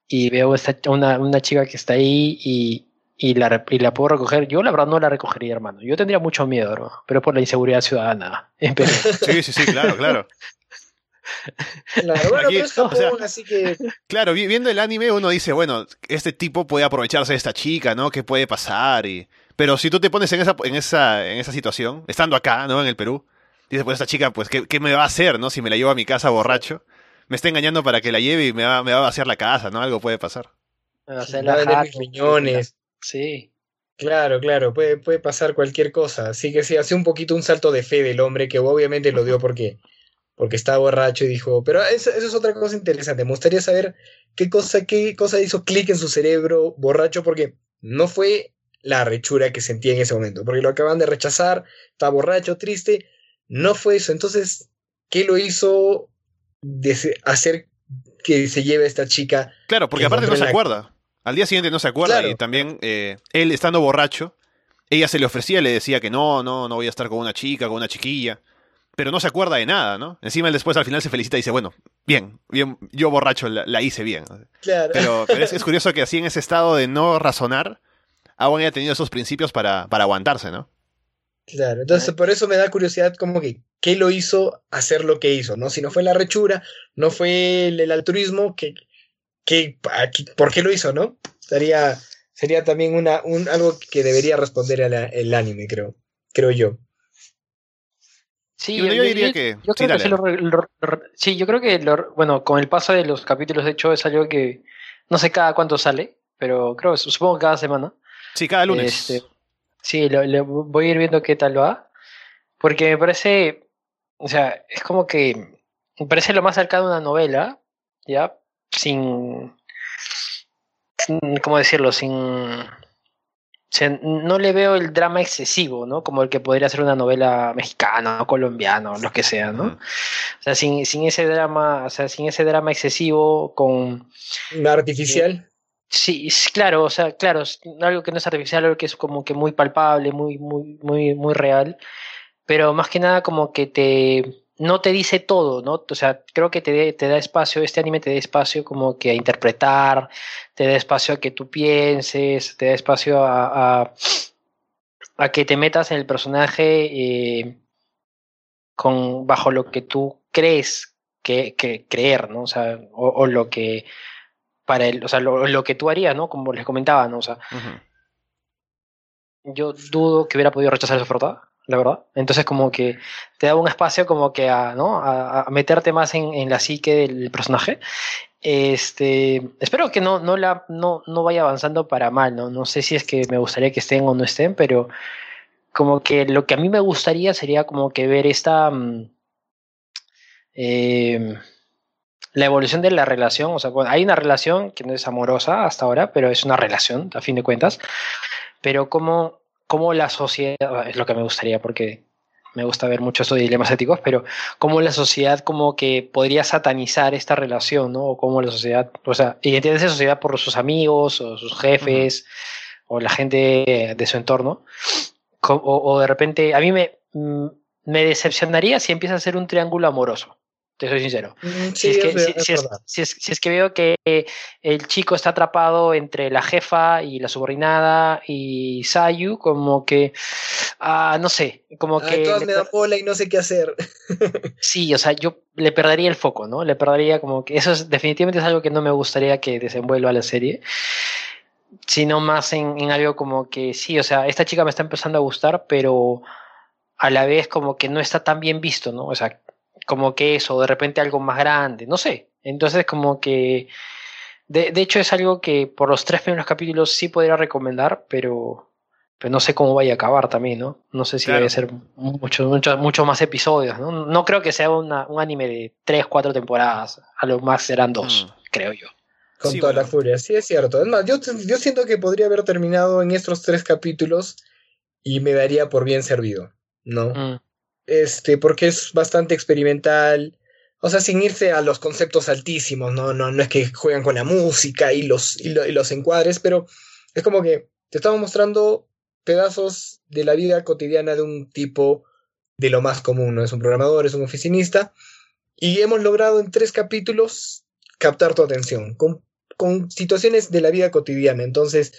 [SPEAKER 2] y veo esta, una, una chica que está ahí y, y la, y la puedo recoger. Yo, la verdad, no la recogería, hermano. Yo tendría mucho miedo, hermano, pero por la inseguridad ciudadana. Pero...
[SPEAKER 1] Sí, sí, sí, claro, claro.
[SPEAKER 3] Claro, bueno, Aquí, pero es Japón, o sea, así que...
[SPEAKER 1] Claro, viendo el anime uno dice, bueno, este tipo puede aprovecharse de esta chica, ¿no? ¿Qué puede pasar? Y... Pero si tú te pones en esa, en, esa, en esa situación, estando acá, ¿no? En el Perú, dices, pues esta chica, pues, ¿qué, ¿qué, me va a hacer, no? Si me la llevo a mi casa borracho, me está engañando para que la lleve y me va, me va a vaciar la casa, ¿no? Algo puede pasar.
[SPEAKER 2] Me va a hacer
[SPEAKER 3] Va a vender mis riñones.
[SPEAKER 2] Sí.
[SPEAKER 3] Claro, claro, puede, puede pasar cualquier cosa. Así que sí, hace un poquito un salto de fe del hombre que obviamente lo dio porque, porque estaba borracho y dijo, pero eso, eso es otra cosa interesante. Me gustaría saber qué cosa, qué cosa hizo clic en su cerebro borracho porque no fue la rechura que sentía en ese momento, porque lo acaban de rechazar, está borracho, triste, no fue eso. Entonces, ¿qué lo hizo de hacer que se lleve a esta chica?
[SPEAKER 1] Claro, porque aparte no se la... acuerda. Al día siguiente no se acuerda claro. y también eh, él estando borracho, ella se le ofrecía, le decía que no, no, no voy a estar con una chica, con una chiquilla, pero no se acuerda de nada, ¿no? Encima él después al final se felicita y dice, bueno, bien, bien, yo borracho la, la hice bien.
[SPEAKER 3] Claro.
[SPEAKER 1] Pero, pero es, es, curioso que así en ese estado de no razonar, aún haya tenido esos principios para, para aguantarse, ¿no?
[SPEAKER 3] Claro, entonces por eso me da curiosidad como que qué lo hizo hacer lo que hizo, ¿no? Si no fue la rechura, no fue el, el altruismo, que, que, ¿por qué lo hizo, no? Sería, sería también una, un, algo que debería responder el, el anime, creo, creo yo.
[SPEAKER 2] Sí,
[SPEAKER 1] yo, yo, diría que.
[SPEAKER 2] Yo creo sí, que lo, lo, sí, yo creo que, lo, bueno, con el paso de los capítulos, de hecho, es algo que no sé cada cuánto sale, pero creo, supongo cada semana.
[SPEAKER 1] Sí, cada lunes.
[SPEAKER 2] Este, sí, lo, voy a ir viendo qué tal va, porque me parece, o sea, es como que me parece lo más cercano a una novela, ¿ya? Sin, sin ¿cómo decirlo? Sin, no le veo el drama excesivo, ¿no? Como el que podría ser una novela mexicana o colombiana o lo que sea, ¿no? O sea, sin, ese drama, o sea, sin ese drama excesivo con...
[SPEAKER 3] Artificial.
[SPEAKER 2] Eh, sí, claro, o sea, claro, algo que no es artificial, algo que es como que muy palpable, muy, muy, muy, muy real, pero más que nada como que te no te dice todo, ¿no? O sea, creo que te, te, da espacio, este anime te da espacio como que a interpretar, te da espacio a que tú pienses, te da espacio a, a, que te metas en el personaje eh, con, bajo lo que tú crees que, que creer, ¿no? O sea, o, lo que para él, o sea, lo, que tú harías, ¿no? Como les comentaba, ¿no? O sea, yo dudo que hubiera podido rechazar esa oferta la verdad. Entonces como que te da un espacio como que a, ¿no? a, meterte más en, en, la psique del personaje. Este, espero que no, no, la, no, no vaya avanzando para mal, ¿no? No sé si es que me gustaría que estén o no estén, pero como que lo que a mí me gustaría sería como que ver esta... Em, la evolución de la relación, o sea, hay una relación que no es amorosa hasta ahora, pero es una relación, a fin de cuentas, pero como cómo la sociedad, es lo que me gustaría porque me gusta ver mucho estos dilemas éticos, pero cómo la sociedad como que podría satanizar esta relación, ¿no? O cómo la sociedad, o sea, y entiende esa sociedad por sus amigos o sus jefes o la gente de su entorno. O, de repente, a mí me, mm, me decepcionaría si empieza a ser un triángulo amoroso te soy sincero. si, es que, veo que el chico está atrapado entre la jefa y la subordinada y Sayu, como que, ah, no sé, como que...
[SPEAKER 3] Todas me da bola y no sé qué hacer.
[SPEAKER 2] sí, o sea, yo le perdería el foco, ¿no? Le perdería como que... Eso es, definitivamente es algo que no me gustaría que desenvuelva la serie sino más en, en algo como que sí, o sea, esta chica me está empezando a gustar, pero a la vez como que no está tan bien visto, ¿no? O sea, como que eso, de repente algo más grande, no sé. Entonces como que... De, de hecho es algo que por los tres primeros capítulos sí podría recomendar, pero, pero no sé cómo vaya a acabar también, ¿no? No sé si debe ser muchos mucho, mucho más episodios, ¿no? No creo que sea un anime de tres, cuatro temporadas, a lo más serán dos, mm. creo yo.
[SPEAKER 3] Con toda la furia, sí es cierto. Es más, yo, yo siento que podría haber terminado en estos tres capítulos y me daría por bien servido, ¿no? Mm este, porque es bastante experimental. O sea, sin irse a los conceptos altísimos, ¿no? No, no es que juegan con la música y los, y, los encuadres, pero es como que te estamos mostrando pedazos de la vida cotidiana de un tipo de lo más común, ¿no? Es un programador, es un oficinista, y hemos logrado en tres capítulos captar tu atención con, con situaciones de la vida cotidiana. Entonces,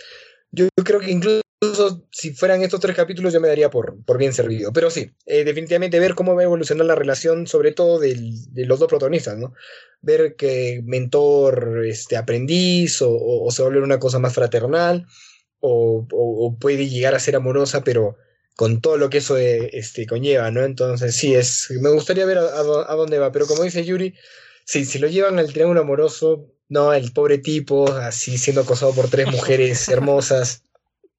[SPEAKER 3] yo creo que incluso incluso si fueran estos tres capítulos yo me daría por, por bien servido. Pero sí, eh, definitivamente ver cómo va a evolucionar la relación, sobre todo de los dos protagonistas, ¿no? Ver que mentor, este, aprendiz, o, se vuelve una cosa más fraternal, o, puede llegar a ser amorosa, pero con todo lo que eso eh, este, conlleva, ¿no? Entonces sí, es, me gustaría ver a, dónde va, pero como dice Yuri, sí, si lo llevan al triángulo amoroso, no, el pobre tipo, así siendo acosado por tres mujeres hermosas,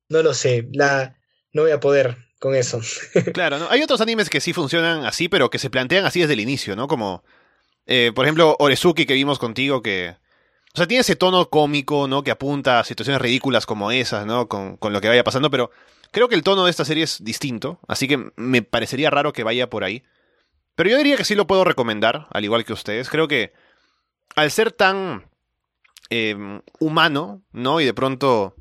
[SPEAKER 3] no lo sé, la no voy a poder con eso.
[SPEAKER 1] claro. Hay otros animes que sí funcionan así, pero que se plantean así desde el inicio, ¿no? Como, eh, por ejemplo, Orezuki que vimos contigo, que... O sea, tiene ese tono cómico, ¿no? Que apunta a situaciones ridículas como esas, ¿no? Con, con lo que vaya pasando, pero creo que el tono de esta serie es distinto, así que me parecería raro que vaya por ahí. Pero yo diría que sí lo puedo recomendar, al igual que ustedes. Creo que al ser tan eh, humano, ¿no? Y de pronto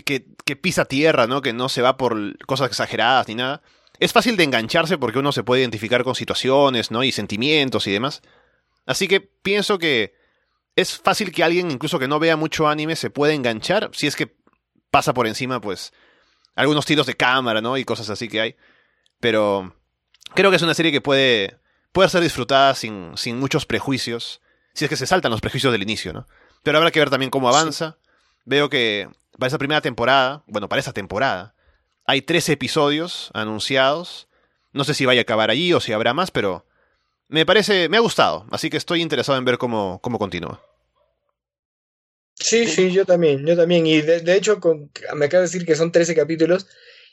[SPEAKER 1] que, que, pisa tierra, ¿no? Que no se va por cosas exageradas ni nada. Es fácil de engancharse porque uno se puede identificar con situaciones, ¿no? Y sentimientos y demás. Así que pienso que es fácil que alguien, incluso que no vea mucho anime, se pueda enganchar si es que pasa por encima, pues, algunos tiros de cámara, ¿no? Y cosas así que hay. Pero creo que es una serie que puede, puede ser disfrutada sin, sin muchos prejuicios, si es que se saltan los prejuicios del inicio, ¿no? Pero habrá que ver también cómo avanza. Veo que para esa primera temporada, bueno, para esa temporada, hay 13 episodios anunciados. No sé si vaya a acabar allí o si habrá más, pero me parece, me ha gustado, así que estoy interesado en ver cómo, cómo continúa.
[SPEAKER 3] Sí, sí, yo también, yo también. Y de, hecho, me acaba de decir que son 13 capítulos.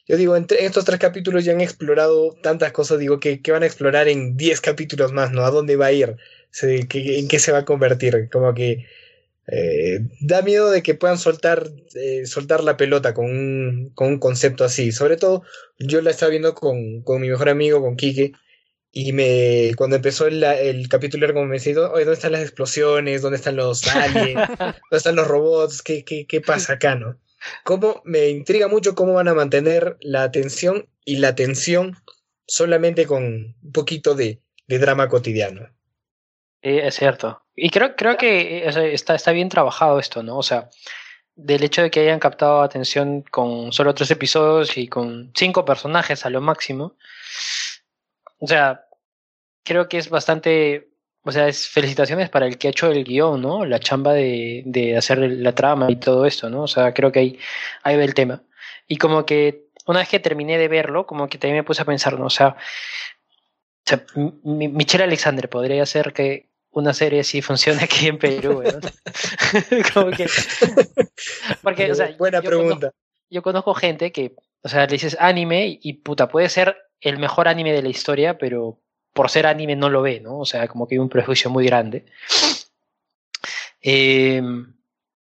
[SPEAKER 3] Yo digo, en, estos tres capítulos ya han explorado tantas cosas, digo, que, van a explorar en 10 capítulos más, ¿no? ¿A dónde va a ir? ¿En qué se va a convertir? Como que Eh, da miedo de que puedan soltar, eh, soltar la pelota con un, con un concepto así. Sobre todo, yo la estaba viendo con, con mi mejor amigo, con Quique, y me, cuando empezó el, el capítulo era como me decía, oye, ¿dónde están las explosiones? ¿Dónde están los aliens? ¿Dónde están los robots? ¿Qué, qué, qué pasa acá, no? Cómo, me intriga mucho cómo van a mantener la atención y la tensión solamente con un poquito de, de drama cotidiano.
[SPEAKER 2] es cierto. Y creo, creo que eh, está, está bien trabajado esto, ¿no? O sea, del hecho de que hayan captado atención con solo tres episodios y con cinco personajes a lo máximo. O sea, creo que es bastante. O sea, es felicitaciones para el que ha hecho el guion, ¿no? La chamba de, de hacer la trama y todo esto, ¿no? O sea, creo que ahí, ahí ve el tema. Y como que una vez que terminé de verlo, como que también me puse a pensar, ¿no? O sea, o Michelle Alexander podría hacer que una serie así funcione aquí en Perú, ¿no? como que. Porque, o sea,
[SPEAKER 3] Buena
[SPEAKER 2] yo
[SPEAKER 3] pregunta.
[SPEAKER 2] Conozco, yo conozco gente que, o sea, le dices anime y puta, puede ser el mejor anime de la historia, pero por ser anime no lo ve, ¿no? O sea, como que hay un prejuicio muy grande. Eh,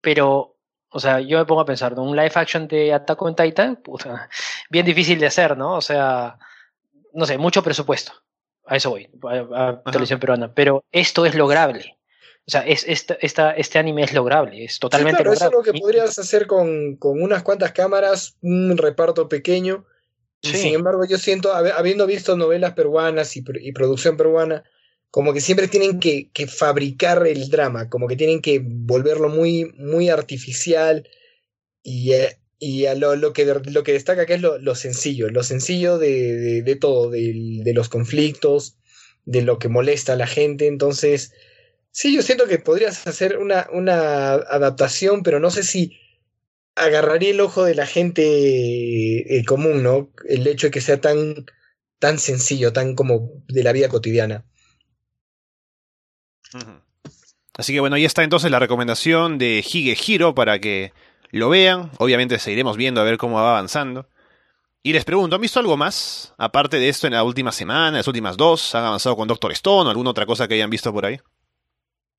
[SPEAKER 2] pero, o sea, yo me pongo a pensar, ¿no? Un live action de Attack on Titan, puta, bien difícil de hacer, ¿no? O sea, no sé, mucho presupuesto. A eso voy, a, a televisión peruana. Pero esto es lograble. O sea, es, esta, esta, este anime es lograble, es totalmente
[SPEAKER 3] sí, claro,
[SPEAKER 2] lograble.
[SPEAKER 3] Eso es lo que podrías hacer con, con unas cuantas cámaras, un reparto pequeño. Sí. Sin embargo, yo siento, habiendo visto novelas peruanas y, y producción peruana, como que siempre tienen que, que, fabricar el drama, como que tienen que volverlo muy, muy artificial y, eh, y a lo, lo, que, lo que destaca acá es lo, lo sencillo, lo sencillo de, de, todo, de, de, los conflictos, de lo que molesta a la gente. Entonces, sí, yo siento que podrías hacer una, una adaptación, pero no sé si agarraría el ojo de la gente eh, común, ¿no? El hecho de que sea tan, tan sencillo, tan como de la vida cotidiana.
[SPEAKER 1] Así que bueno, ahí está entonces la recomendación de Hige Hiro para que lo vean. Obviamente seguiremos viendo a ver cómo va avanzando. Y les pregunto, ¿han visto algo más? Aparte de esto en la última semana, las últimas dos, ¿han avanzado con Doctor Stone o alguna otra cosa que hayan visto por ahí?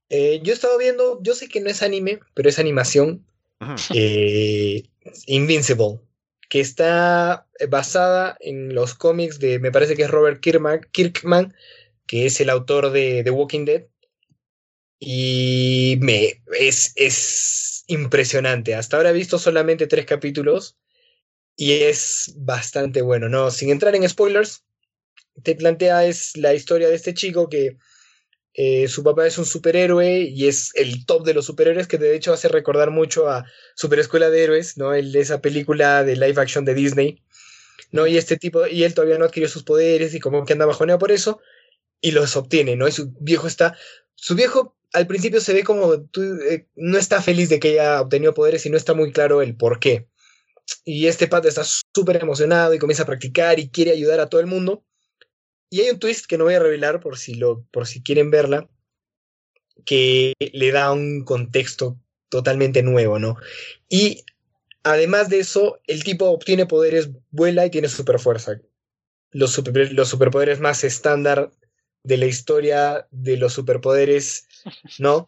[SPEAKER 3] Eh, yo he estado viendo, yo sé que no es anime, pero es animación. Uh -huh. eh, Invincible, que está basada en los cómics de, me parece que es Robert Kirkman, Kirkman que es el autor de The Walking Dead. Y me es, es impresionante. Hasta ahora he visto solamente tres capítulos y es bastante bueno. No, sin entrar en spoilers, te plantea es la historia de este chico que eh, su papá es un superhéroe y es el top de los superhéroes que de hecho hace recordar mucho a Super Escuela de Héroes, ¿no? El, esa película de live action de Disney. ¿no? Y este tipo, y él todavía no adquirió sus poderes y como que anda bajoneado por eso, y los obtiene, ¿no? Y su viejo está, su viejo al principio se ve como eh, no está feliz de que haya obtenido poderes y no está muy claro el por qué. Y este pata está súper emocionado y comienza a practicar y quiere ayudar a todo el mundo. Y hay un twist que no voy a revelar por si, lo, por si quieren verla, que le da un contexto totalmente nuevo, ¿no? Y además de eso, el tipo obtiene poderes, vuela y tiene super fuerza. Los, super, los superpoderes más estándar de la historia de los superpoderes, ¿no?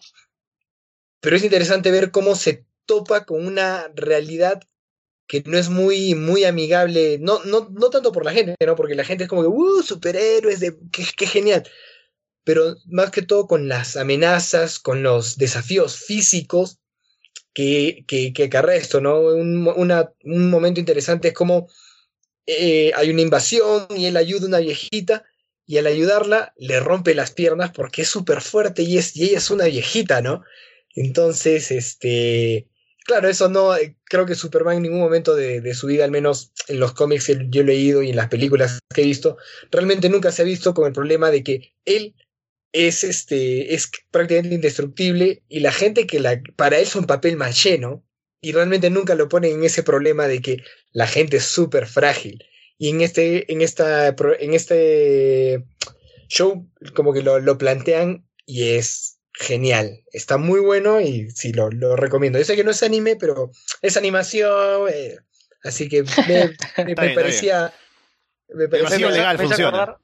[SPEAKER 3] Pero es interesante ver cómo se topa con una realidad que no es muy, muy amigable, no, no, no tanto por la gente, ¿no? Porque la gente es como que, ¡uh, superhéroes! De, qué, ¡Qué genial! Pero más que todo con las amenazas, con los desafíos físicos que, que, que acarrea esto, ¿no? Un, un momento interesante es como eh, hay una invasión y él ayuda a una viejita y al ayudarla le rompe las piernas porque es súper fuerte y, es, y ella es una viejita, ¿no? Entonces, este, claro, eso no, eh, creo que Superman en ningún momento de, su vida, al menos en los cómics que yo he leído y en las películas que he visto, realmente nunca se ha visto con el problema de que él es, este, es prácticamente indestructible y la gente que la, para él es un papel más lleno y realmente nunca lo ponen en ese problema de que la gente es súper frágil. Y en este, en esta, en este show como que lo, lo plantean y es genial. Está muy bueno y sí, lo, lo, recomiendo. Yo sé que no es anime, pero es animación. Eh, así que me, me, me parecía.
[SPEAKER 1] Me parecía legal,
[SPEAKER 2] me
[SPEAKER 1] funciona.
[SPEAKER 2] Acordar,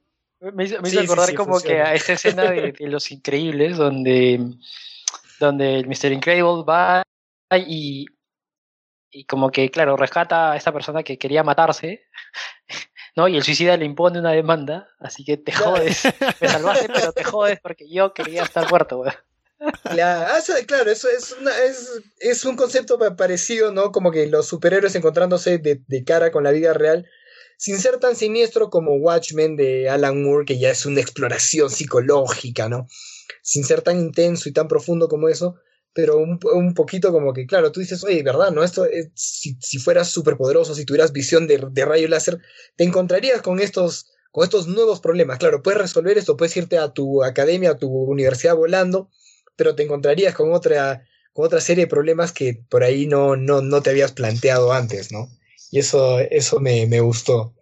[SPEAKER 2] me hizo, me hizo sí, acordar sí, sí, como funciona. que a esa escena de, de, Los Increíbles, donde donde el Mr. Incredible va y, y como que, claro, rescata a esta persona que quería matarse, ¿no? Y el suicida le impone una demanda, así que te jodes, me salvaste, pero te jodes porque yo quería estar muerto, weón.
[SPEAKER 3] Ah, claro, eso es, es, es, un concepto parecido, ¿no? Como que los superhéroes encontrándose de, de, cara con la vida real, sin ser tan siniestro como Watchmen de Alan Moore, que ya es una exploración psicológica, ¿no? Sin ser tan intenso y tan profundo como eso, pero un, un poquito como que, claro, tú dices, oye, ¿verdad? ¿No? Esto, es, si, si fueras superpoderoso, si tuvieras visión de, de rayo láser, te encontrarías con estos con estos nuevos problemas. Claro, puedes resolver esto, puedes irte a tu academia, a tu universidad volando, pero te encontrarías con otra, con otra serie de problemas que por ahí no, no, no te habías planteado antes, ¿no? Y eso, eso me, me gustó.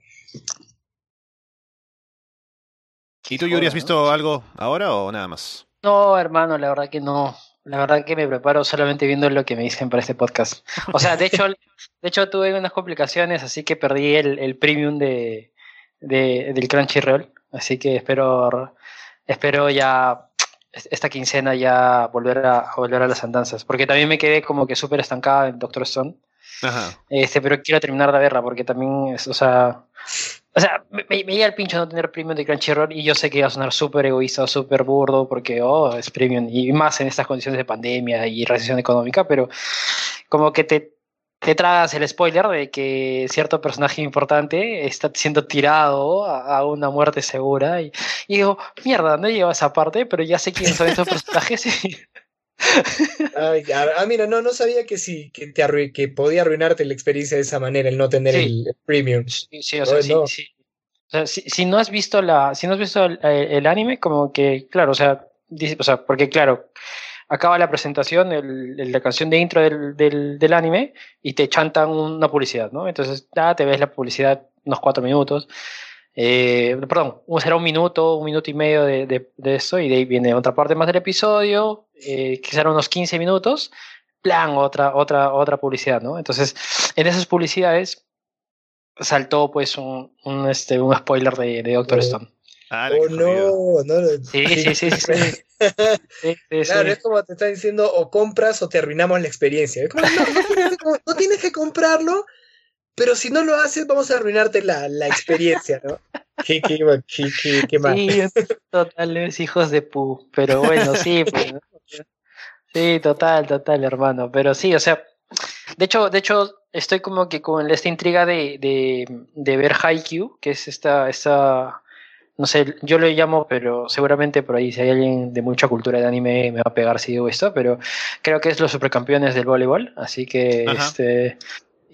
[SPEAKER 1] ¿Y tú, Yuri, has visto algo ahora o nada más?
[SPEAKER 2] No, hermano, la verdad que no. La verdad que me preparo solamente viendo lo que me dicen para este podcast. O sea, de hecho, de hecho tuve unas complicaciones, así que perdí el, el premium de, de, del Crunchyroll. Así que espero, espero ya esta quincena ya volver a, volver a las andanzas. Porque también me quedé como que súper estancada en Doctor Stone.
[SPEAKER 1] Ajá.
[SPEAKER 2] Este, pero quiero terminar la guerra porque también es, o sea, o sea, me, me, llega el pincho no tener premium de Crunchyroll y yo sé que va a sonar súper egoísta o súper burdo porque, oh, es premium. Y más en estas condiciones de pandemia y recesión económica, pero como que te, te tragas el spoiler de que cierto personaje importante está siendo tirado a, a una muerte segura y, y, digo, mierda, no llego a esa parte, pero ya sé quiénes son estos personajes y...
[SPEAKER 3] Ay, ah, mira, no, no sabía que sí, que, te arru que podía arruinarte la experiencia de esa manera, el no tener
[SPEAKER 2] Sí.
[SPEAKER 3] el premium.
[SPEAKER 2] Sí, sí, o sea,
[SPEAKER 3] Oh,
[SPEAKER 2] sí,
[SPEAKER 3] no.
[SPEAKER 2] O sea, si, si no has visto la, si no has visto el, el anime, como que, claro, o sea, dice- o sea, porque claro, acaba la presentación, el, la canción de intro del, del, del anime, y te chantan una publicidad, ¿no? Entonces, ya te ves la publicidad unos cuatro minutos. Eh, perdón, será un minuto, un minuto y medio de, de, de eso, y de ahí viene otra parte más del episodio, eh, será unos 15 minutos, plan, otra, otra, otra publicidad, ¿no? Entonces, en esas publicidades saltó pues un, un, este, un spoiler de, de Doctor
[SPEAKER 3] Oh.
[SPEAKER 2] Stone.
[SPEAKER 1] Ah,
[SPEAKER 3] Oh,
[SPEAKER 1] jodido.
[SPEAKER 3] no, no.
[SPEAKER 2] Sí, sí, sí, sí, sí. Sí, sí, sí.
[SPEAKER 3] Claro, es como te está diciendo o compras o te arruinamos la experiencia. Es como, no, no tienes que, no tienes que comprarlo, pero si no lo haces, vamos a arruinarte la, la experiencia, ¿no? Qué, qué, qué, qué, qué mal.
[SPEAKER 2] Sí, totales hijos de pu. Pero bueno, sí, pues, ¿no? Sí, total, total, hermano. Pero sí, o sea, de hecho, de hecho, estoy como que con esta intriga de, de, de ver Haikyuu, que es esta, esta, no sé, yo lo llamo, pero seguramente por ahí si hay alguien de mucha cultura de anime me va a pegar si digo esto, pero creo que es los supercampeones del voleibol, así que
[SPEAKER 1] Ajá.
[SPEAKER 2] este,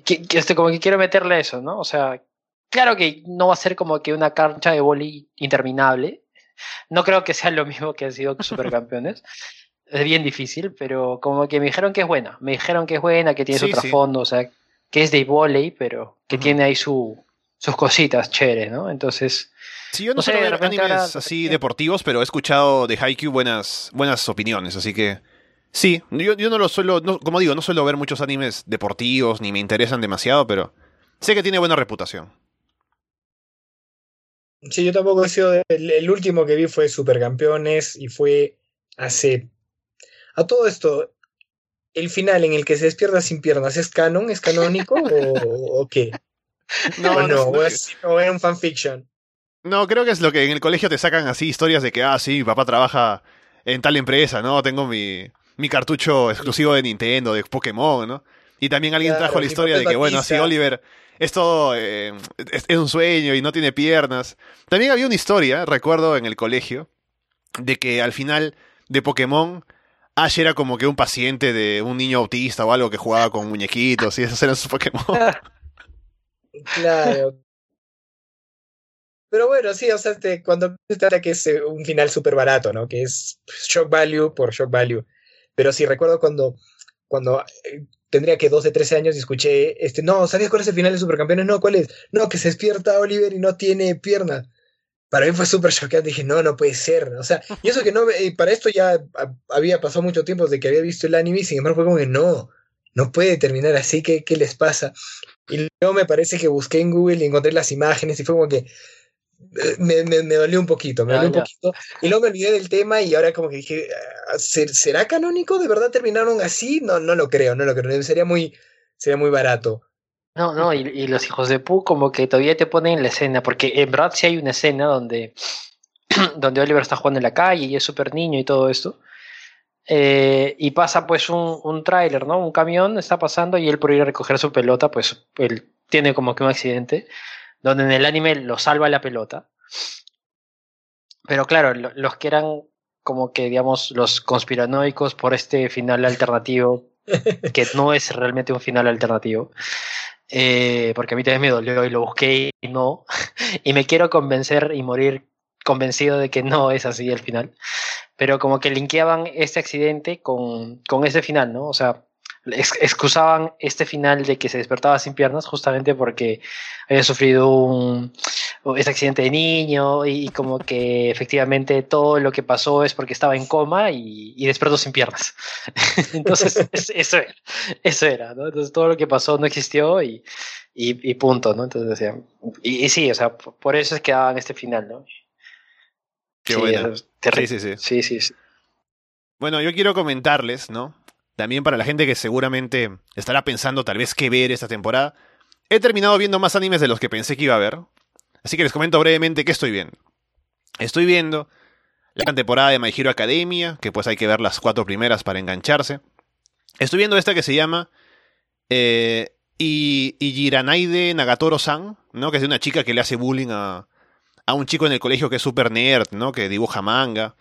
[SPEAKER 2] que, que este, como que quiero meterle eso, ¿no? O sea, claro que no va a ser como que una cancha de vóley interminable. No creo que sea lo mismo que han sido supercampeones. Es bien difícil, pero como que me dijeron que es buena. Me dijeron que es buena, que tiene
[SPEAKER 1] Sí,
[SPEAKER 2] su
[SPEAKER 1] sí.
[SPEAKER 2] trasfondo, o sea, que es de vóley, pero que tiene ahí su, sus cositas chéveres, ¿no? Entonces,
[SPEAKER 1] Sí, yo no,
[SPEAKER 2] No sé,
[SPEAKER 1] suelo
[SPEAKER 2] de
[SPEAKER 1] ver
[SPEAKER 2] repente
[SPEAKER 1] animes
[SPEAKER 2] ahora-
[SPEAKER 1] así deportivos, pero he escuchado de Haikyuu buenas, buenas opiniones, así que sí, yo, yo no lo suelo, no- como digo, no suelo ver muchos animes deportivos, ni me interesan demasiado, pero sé que tiene buena reputación.
[SPEAKER 3] Sí, yo tampoco he sido. El, el último que vi fue Supercampeones y fue hace. A todo esto, ¿el final en el que se despierta sin piernas es canon? ¿Es canónico o, o qué?
[SPEAKER 1] No,
[SPEAKER 3] ¿O no?
[SPEAKER 1] no,
[SPEAKER 3] ¿O es, o es un fanfiction?
[SPEAKER 1] no, creo que es lo que en el colegio te sacan así historias de que, ah, sí, mi papá trabaja en tal empresa, ¿no? Tengo mi, mi cartucho exclusivo de Nintendo, de Pokémon, ¿no? Y también alguien
[SPEAKER 3] Claro,
[SPEAKER 1] trajo la historia de que, bueno, así. Oliver es todo, eh, es, es un sueño y no tiene piernas. También había una historia, recuerdo, en el colegio, de que al final de Pokémon, Ash era como que un paciente de un niño autista o algo que jugaba con muñequitos y esos eran sus Pokémon.
[SPEAKER 3] Claro. Pero bueno, sí, o sea, te- cuando se trata que es eh, un final súper barato, ¿no? Que es shock value por shock value. Pero sí, recuerdo cuando, cuando eh, tendría que 12, 13 años y escuché, este, no, ¿sabías cuál es el final de Supercampeones? No, ¿cuál es? No, que se despierta Oliver y no tiene piernas. Para mí fue súper choqueante, dije, no, no puede ser. O sea, y eso que no, eh, para esto ya ha- había pasado mucho tiempo desde que había visto el anime y sin embargo fue como que no, no puede terminar así, ¿qué, qué les pasa? Y luego me parece que busqué en Google y encontré las imágenes y fue como que eh, me, me, me dolió un poquito, me
[SPEAKER 2] Ah,
[SPEAKER 3] dolió un poquito. Y luego me olvidé del tema y ahora como que dije, ah, ¿ser- ¿será canónico? ¿De verdad terminaron así? No, no lo creo, no lo creo. Sería muy, sería muy barato.
[SPEAKER 2] No, no, y, y los hijos de Pu como que todavía te ponen en la escena, porque en verdad sí hay una escena donde, donde Oliver está jugando en la calle y es súper niño y todo esto. Eh, y pasa pues un, un tráiler, ¿no? Un camión está pasando y él por ir a recoger su pelota, pues él tiene como que un accidente, donde en el anime lo salva la pelota. Pero claro, lo- los que eran como que, digamos, los conspiranoicos por este final alternativo, que no es realmente un final alternativo, eh, porque a mí también me dolió y lo busqué y no, y me quiero convencer y morir convencido de que no es así el final, pero como que linkeaban este accidente con, con ese final, ¿no? O sea, excusaban este final de que se despertaba sin piernas justamente porque había sufrido un ese accidente de niño y, y como que efectivamente todo lo que pasó es porque estaba en coma y, y despertó sin piernas. Entonces, es- eso era, eso era, ¿no? Entonces todo lo que pasó no existió y, y, punto, ¿no? Entonces decían, y, sí, o sea, por eso es que daban este final, ¿no?
[SPEAKER 1] Qué
[SPEAKER 2] Sí,
[SPEAKER 1] buena.
[SPEAKER 2] es terrible.
[SPEAKER 1] Sí, sí, sí.
[SPEAKER 2] Sí, sí, sí.
[SPEAKER 1] Bueno, yo quiero comentarles, ¿no? También para la gente que seguramente estará pensando tal vez qué ver esta temporada. He terminado viendo más animes de los que pensé que iba a ver. Así que les comento brevemente qué estoy viendo. Estoy viendo la temporada de My Hero Academia, que pues hay que ver las cuatro primeras para engancharse. Estoy viendo esta que se llama eh, I- Ijiranaide Nagatoro-san, ¿no? Que es de una chica que le hace bullying a, a un chico en el colegio que es super nerd, ¿no? Que dibuja manga.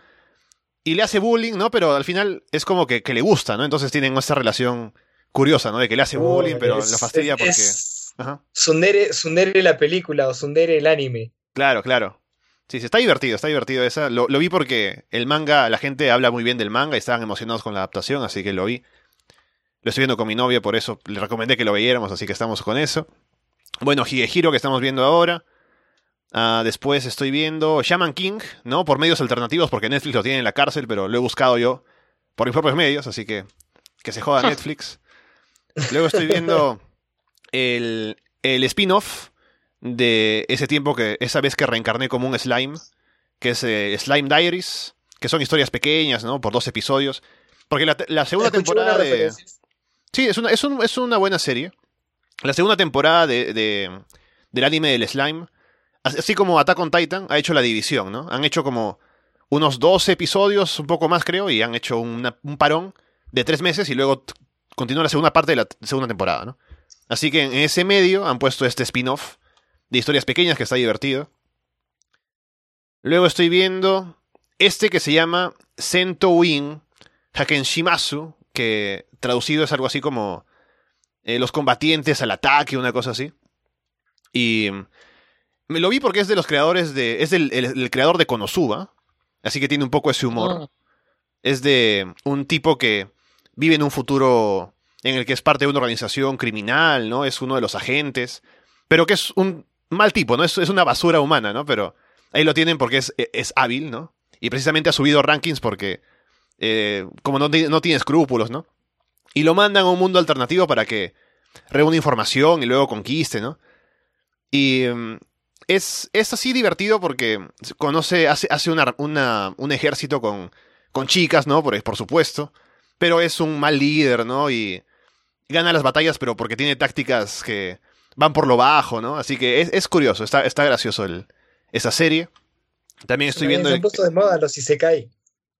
[SPEAKER 1] Y le hace bullying, ¿no? Pero al final es como que, que le gusta, ¿no? Entonces tienen esta relación curiosa, ¿no? De que le hace bullying, pero
[SPEAKER 3] Es-
[SPEAKER 1] lo fastidia porque...
[SPEAKER 3] es
[SPEAKER 1] Ajá.
[SPEAKER 3] Sundere, Sundere la película o Sundere el anime.
[SPEAKER 1] Claro, claro. Sí, sí, está divertido, está divertido esa. Lo, lo vi porque el manga, la gente habla muy bien del manga y estaban emocionados con la adaptación, así que lo vi. Lo estoy viendo con mi novia, por eso le recomendé que lo viéramos, así que estamos con eso. Bueno, Higehiro que estamos viendo ahora. Ah, después estoy viendo Shaman King, ¿no? Por medios alternativos, porque Netflix lo tiene en la cárcel, pero lo he buscado yo por mis propios medios, así que que se joda Netflix. Luego estoy viendo el, el spin-off de ese tiempo que esa vez que reencarné como un slime, que es eh, Slime Diaries, que son historias pequeñas, ¿no? Por dos episodios. Porque la, segunda temporada de... Sí, es una, es, un- es una buena serie. La segunda temporada de, de- del anime del slime, así como Attack on Titan, ha hecho la división, ¿no? Han hecho como unos 12 episodios, un poco más creo, y han hecho un parón de tres meses y luego continúa la segunda parte de la segunda temporada, ¿no? Así que en ese medio han puesto este spin-off de historias pequeñas que está divertido. Luego estoy viendo este que se llama Sento Win Hakenshimasu, que traducido es algo así como eh, los combatientes al ataque, una cosa así. Y me lo vi porque es de los creadores de. Es del el- el creador de Konosuba. Así que tiene un poco ese humor.
[SPEAKER 2] Mm.
[SPEAKER 1] Es de un tipo que vive en un futuro en el que es parte de una organización criminal, ¿no? Es uno de los agentes. Pero que es un mal tipo, ¿no? Es, es una basura humana, ¿no? Pero ahí lo tienen porque es, es hábil, ¿no? Y precisamente ha subido rankings porque. eh, como no, no tiene escrúpulos, ¿no? Y lo mandan a un mundo alternativo para que reúna información y luego conquiste, ¿no? Y mm, es, es así divertido porque conoce, hace, hace una, una- un ejército con, con chicas, ¿no? Por, por supuesto. Pero es un mal líder, ¿no? Y gana las batallas, pero porque tiene tácticas que van por lo bajo, ¿no? Así que es, es curioso, está, está gracioso el, esa serie. También estoy viendo...
[SPEAKER 3] Se de moda los Isekai.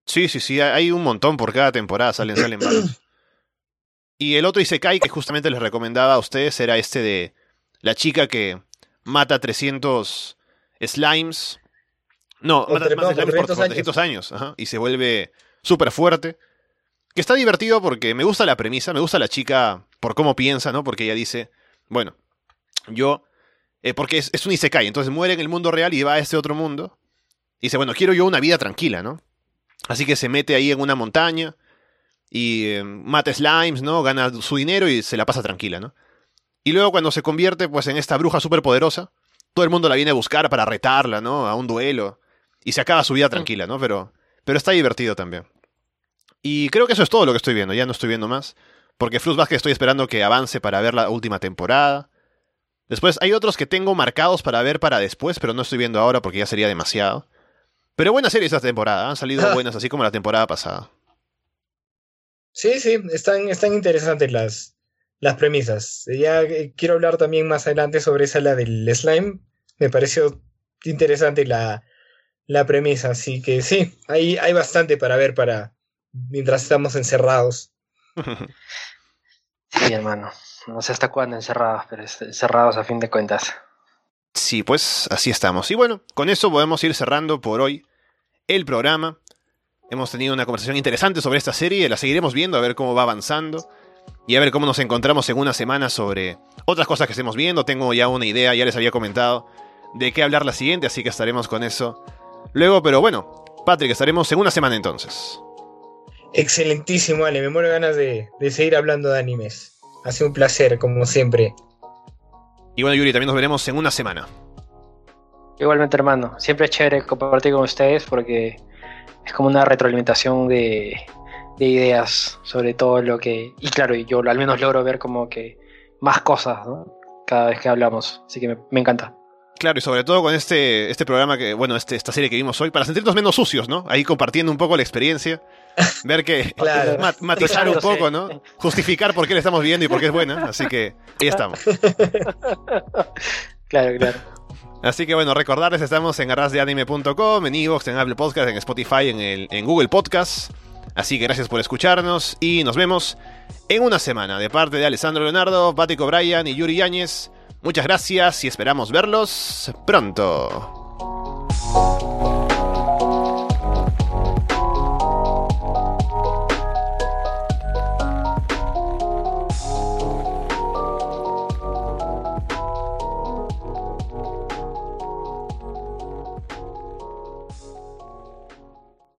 [SPEAKER 1] Sí, sí, sí, hay un montón por cada temporada, salen, salen varios. Y el otro Isekai que justamente les recomendaba a ustedes era este de la chica que mata 300 slimes. No, mata
[SPEAKER 3] no,
[SPEAKER 1] slimes
[SPEAKER 3] por
[SPEAKER 1] por
[SPEAKER 3] 300
[SPEAKER 1] 300 años. ajá, y se vuelve súper fuerte. Que está divertido porque me gusta la premisa, me gusta la chica por cómo piensa, ¿no? Porque ella dice, bueno, yo... eh, porque es, es un Isekai, entonces muere en el mundo real y va a este otro mundo. Y dice, bueno, quiero yo una vida tranquila, ¿no? Así que se mete ahí en una montaña y eh, mata slimes, ¿no? Gana su dinero y se la pasa tranquila, ¿no? Y luego cuando se convierte pues en esta bruja súper poderosa, todo el mundo la viene a buscar para retarla, ¿no? A un duelo. Y se acaba su vida tranquila, ¿no? Pero, pero está divertido también. Y creo que eso es todo lo que estoy viendo, ya no estoy viendo más. Porque Flux Basket estoy esperando que avance para ver la última temporada. Después hay otros que tengo marcados para ver para después, pero no estoy viendo ahora porque ya sería demasiado. Pero buenas series esta temporada, han salido
[SPEAKER 3] Ah.
[SPEAKER 1] buenas así como la temporada pasada.
[SPEAKER 3] Sí, sí, están, están interesantes las, las premisas. Ya eh, quiero hablar también más adelante sobre esa, la del slime. Me pareció interesante la, la premisa, así que sí, hay, hay bastante para ver para mientras estamos encerrados.
[SPEAKER 2] Sí, hermano. No sé hasta cuándo encerrados, pero encerrados a fin de cuentas.
[SPEAKER 1] Sí, pues así estamos. Y bueno, con eso podemos ir cerrando por hoy el programa. Hemos tenido una conversación interesante sobre esta serie, la seguiremos viendo a ver cómo va avanzando y a ver cómo nos encontramos en una semana sobre otras cosas que estemos viendo. Tengo ya una idea, ya les había comentado de qué hablar la siguiente, así que estaremos con eso luego. Pero bueno, Patrick, estaremos en una semana entonces.
[SPEAKER 3] Excelentísimo, Ale. Me muero ganas de, de seguir hablando de animes. Ha sido un placer, como siempre.
[SPEAKER 1] Y bueno, Yuri, también nos veremos en una semana.
[SPEAKER 2] Igualmente, hermano. Siempre es chévere compartir con ustedes porque es como una retroalimentación de, de ideas sobre todo lo que... Y claro, yo al menos logro ver como que más cosas, ¿no? Cada vez que hablamos. Así que me, me encanta.
[SPEAKER 1] Claro, y sobre todo con este, este programa que, bueno, este, esta serie que vimos hoy, para sentirnos menos sucios, ¿no? Ahí compartiendo un poco la experiencia. Ver que.
[SPEAKER 3] Claro.
[SPEAKER 1] ma- matizar un poco, ¿no? Justificar por qué la estamos viendo y por qué es buena. Así que ahí estamos.
[SPEAKER 2] Claro, claro.
[SPEAKER 1] Así que bueno, recordarles, estamos en arrasdeanime.com, en Evox, en Apple Podcast, en Spotify, en, el, en Google Podcast. Así que gracias por escucharnos y nos vemos en una semana. De parte de Alessandro Leonardo, Pático Bryan y Yuri Yáñez. Muchas gracias y esperamos verlos pronto.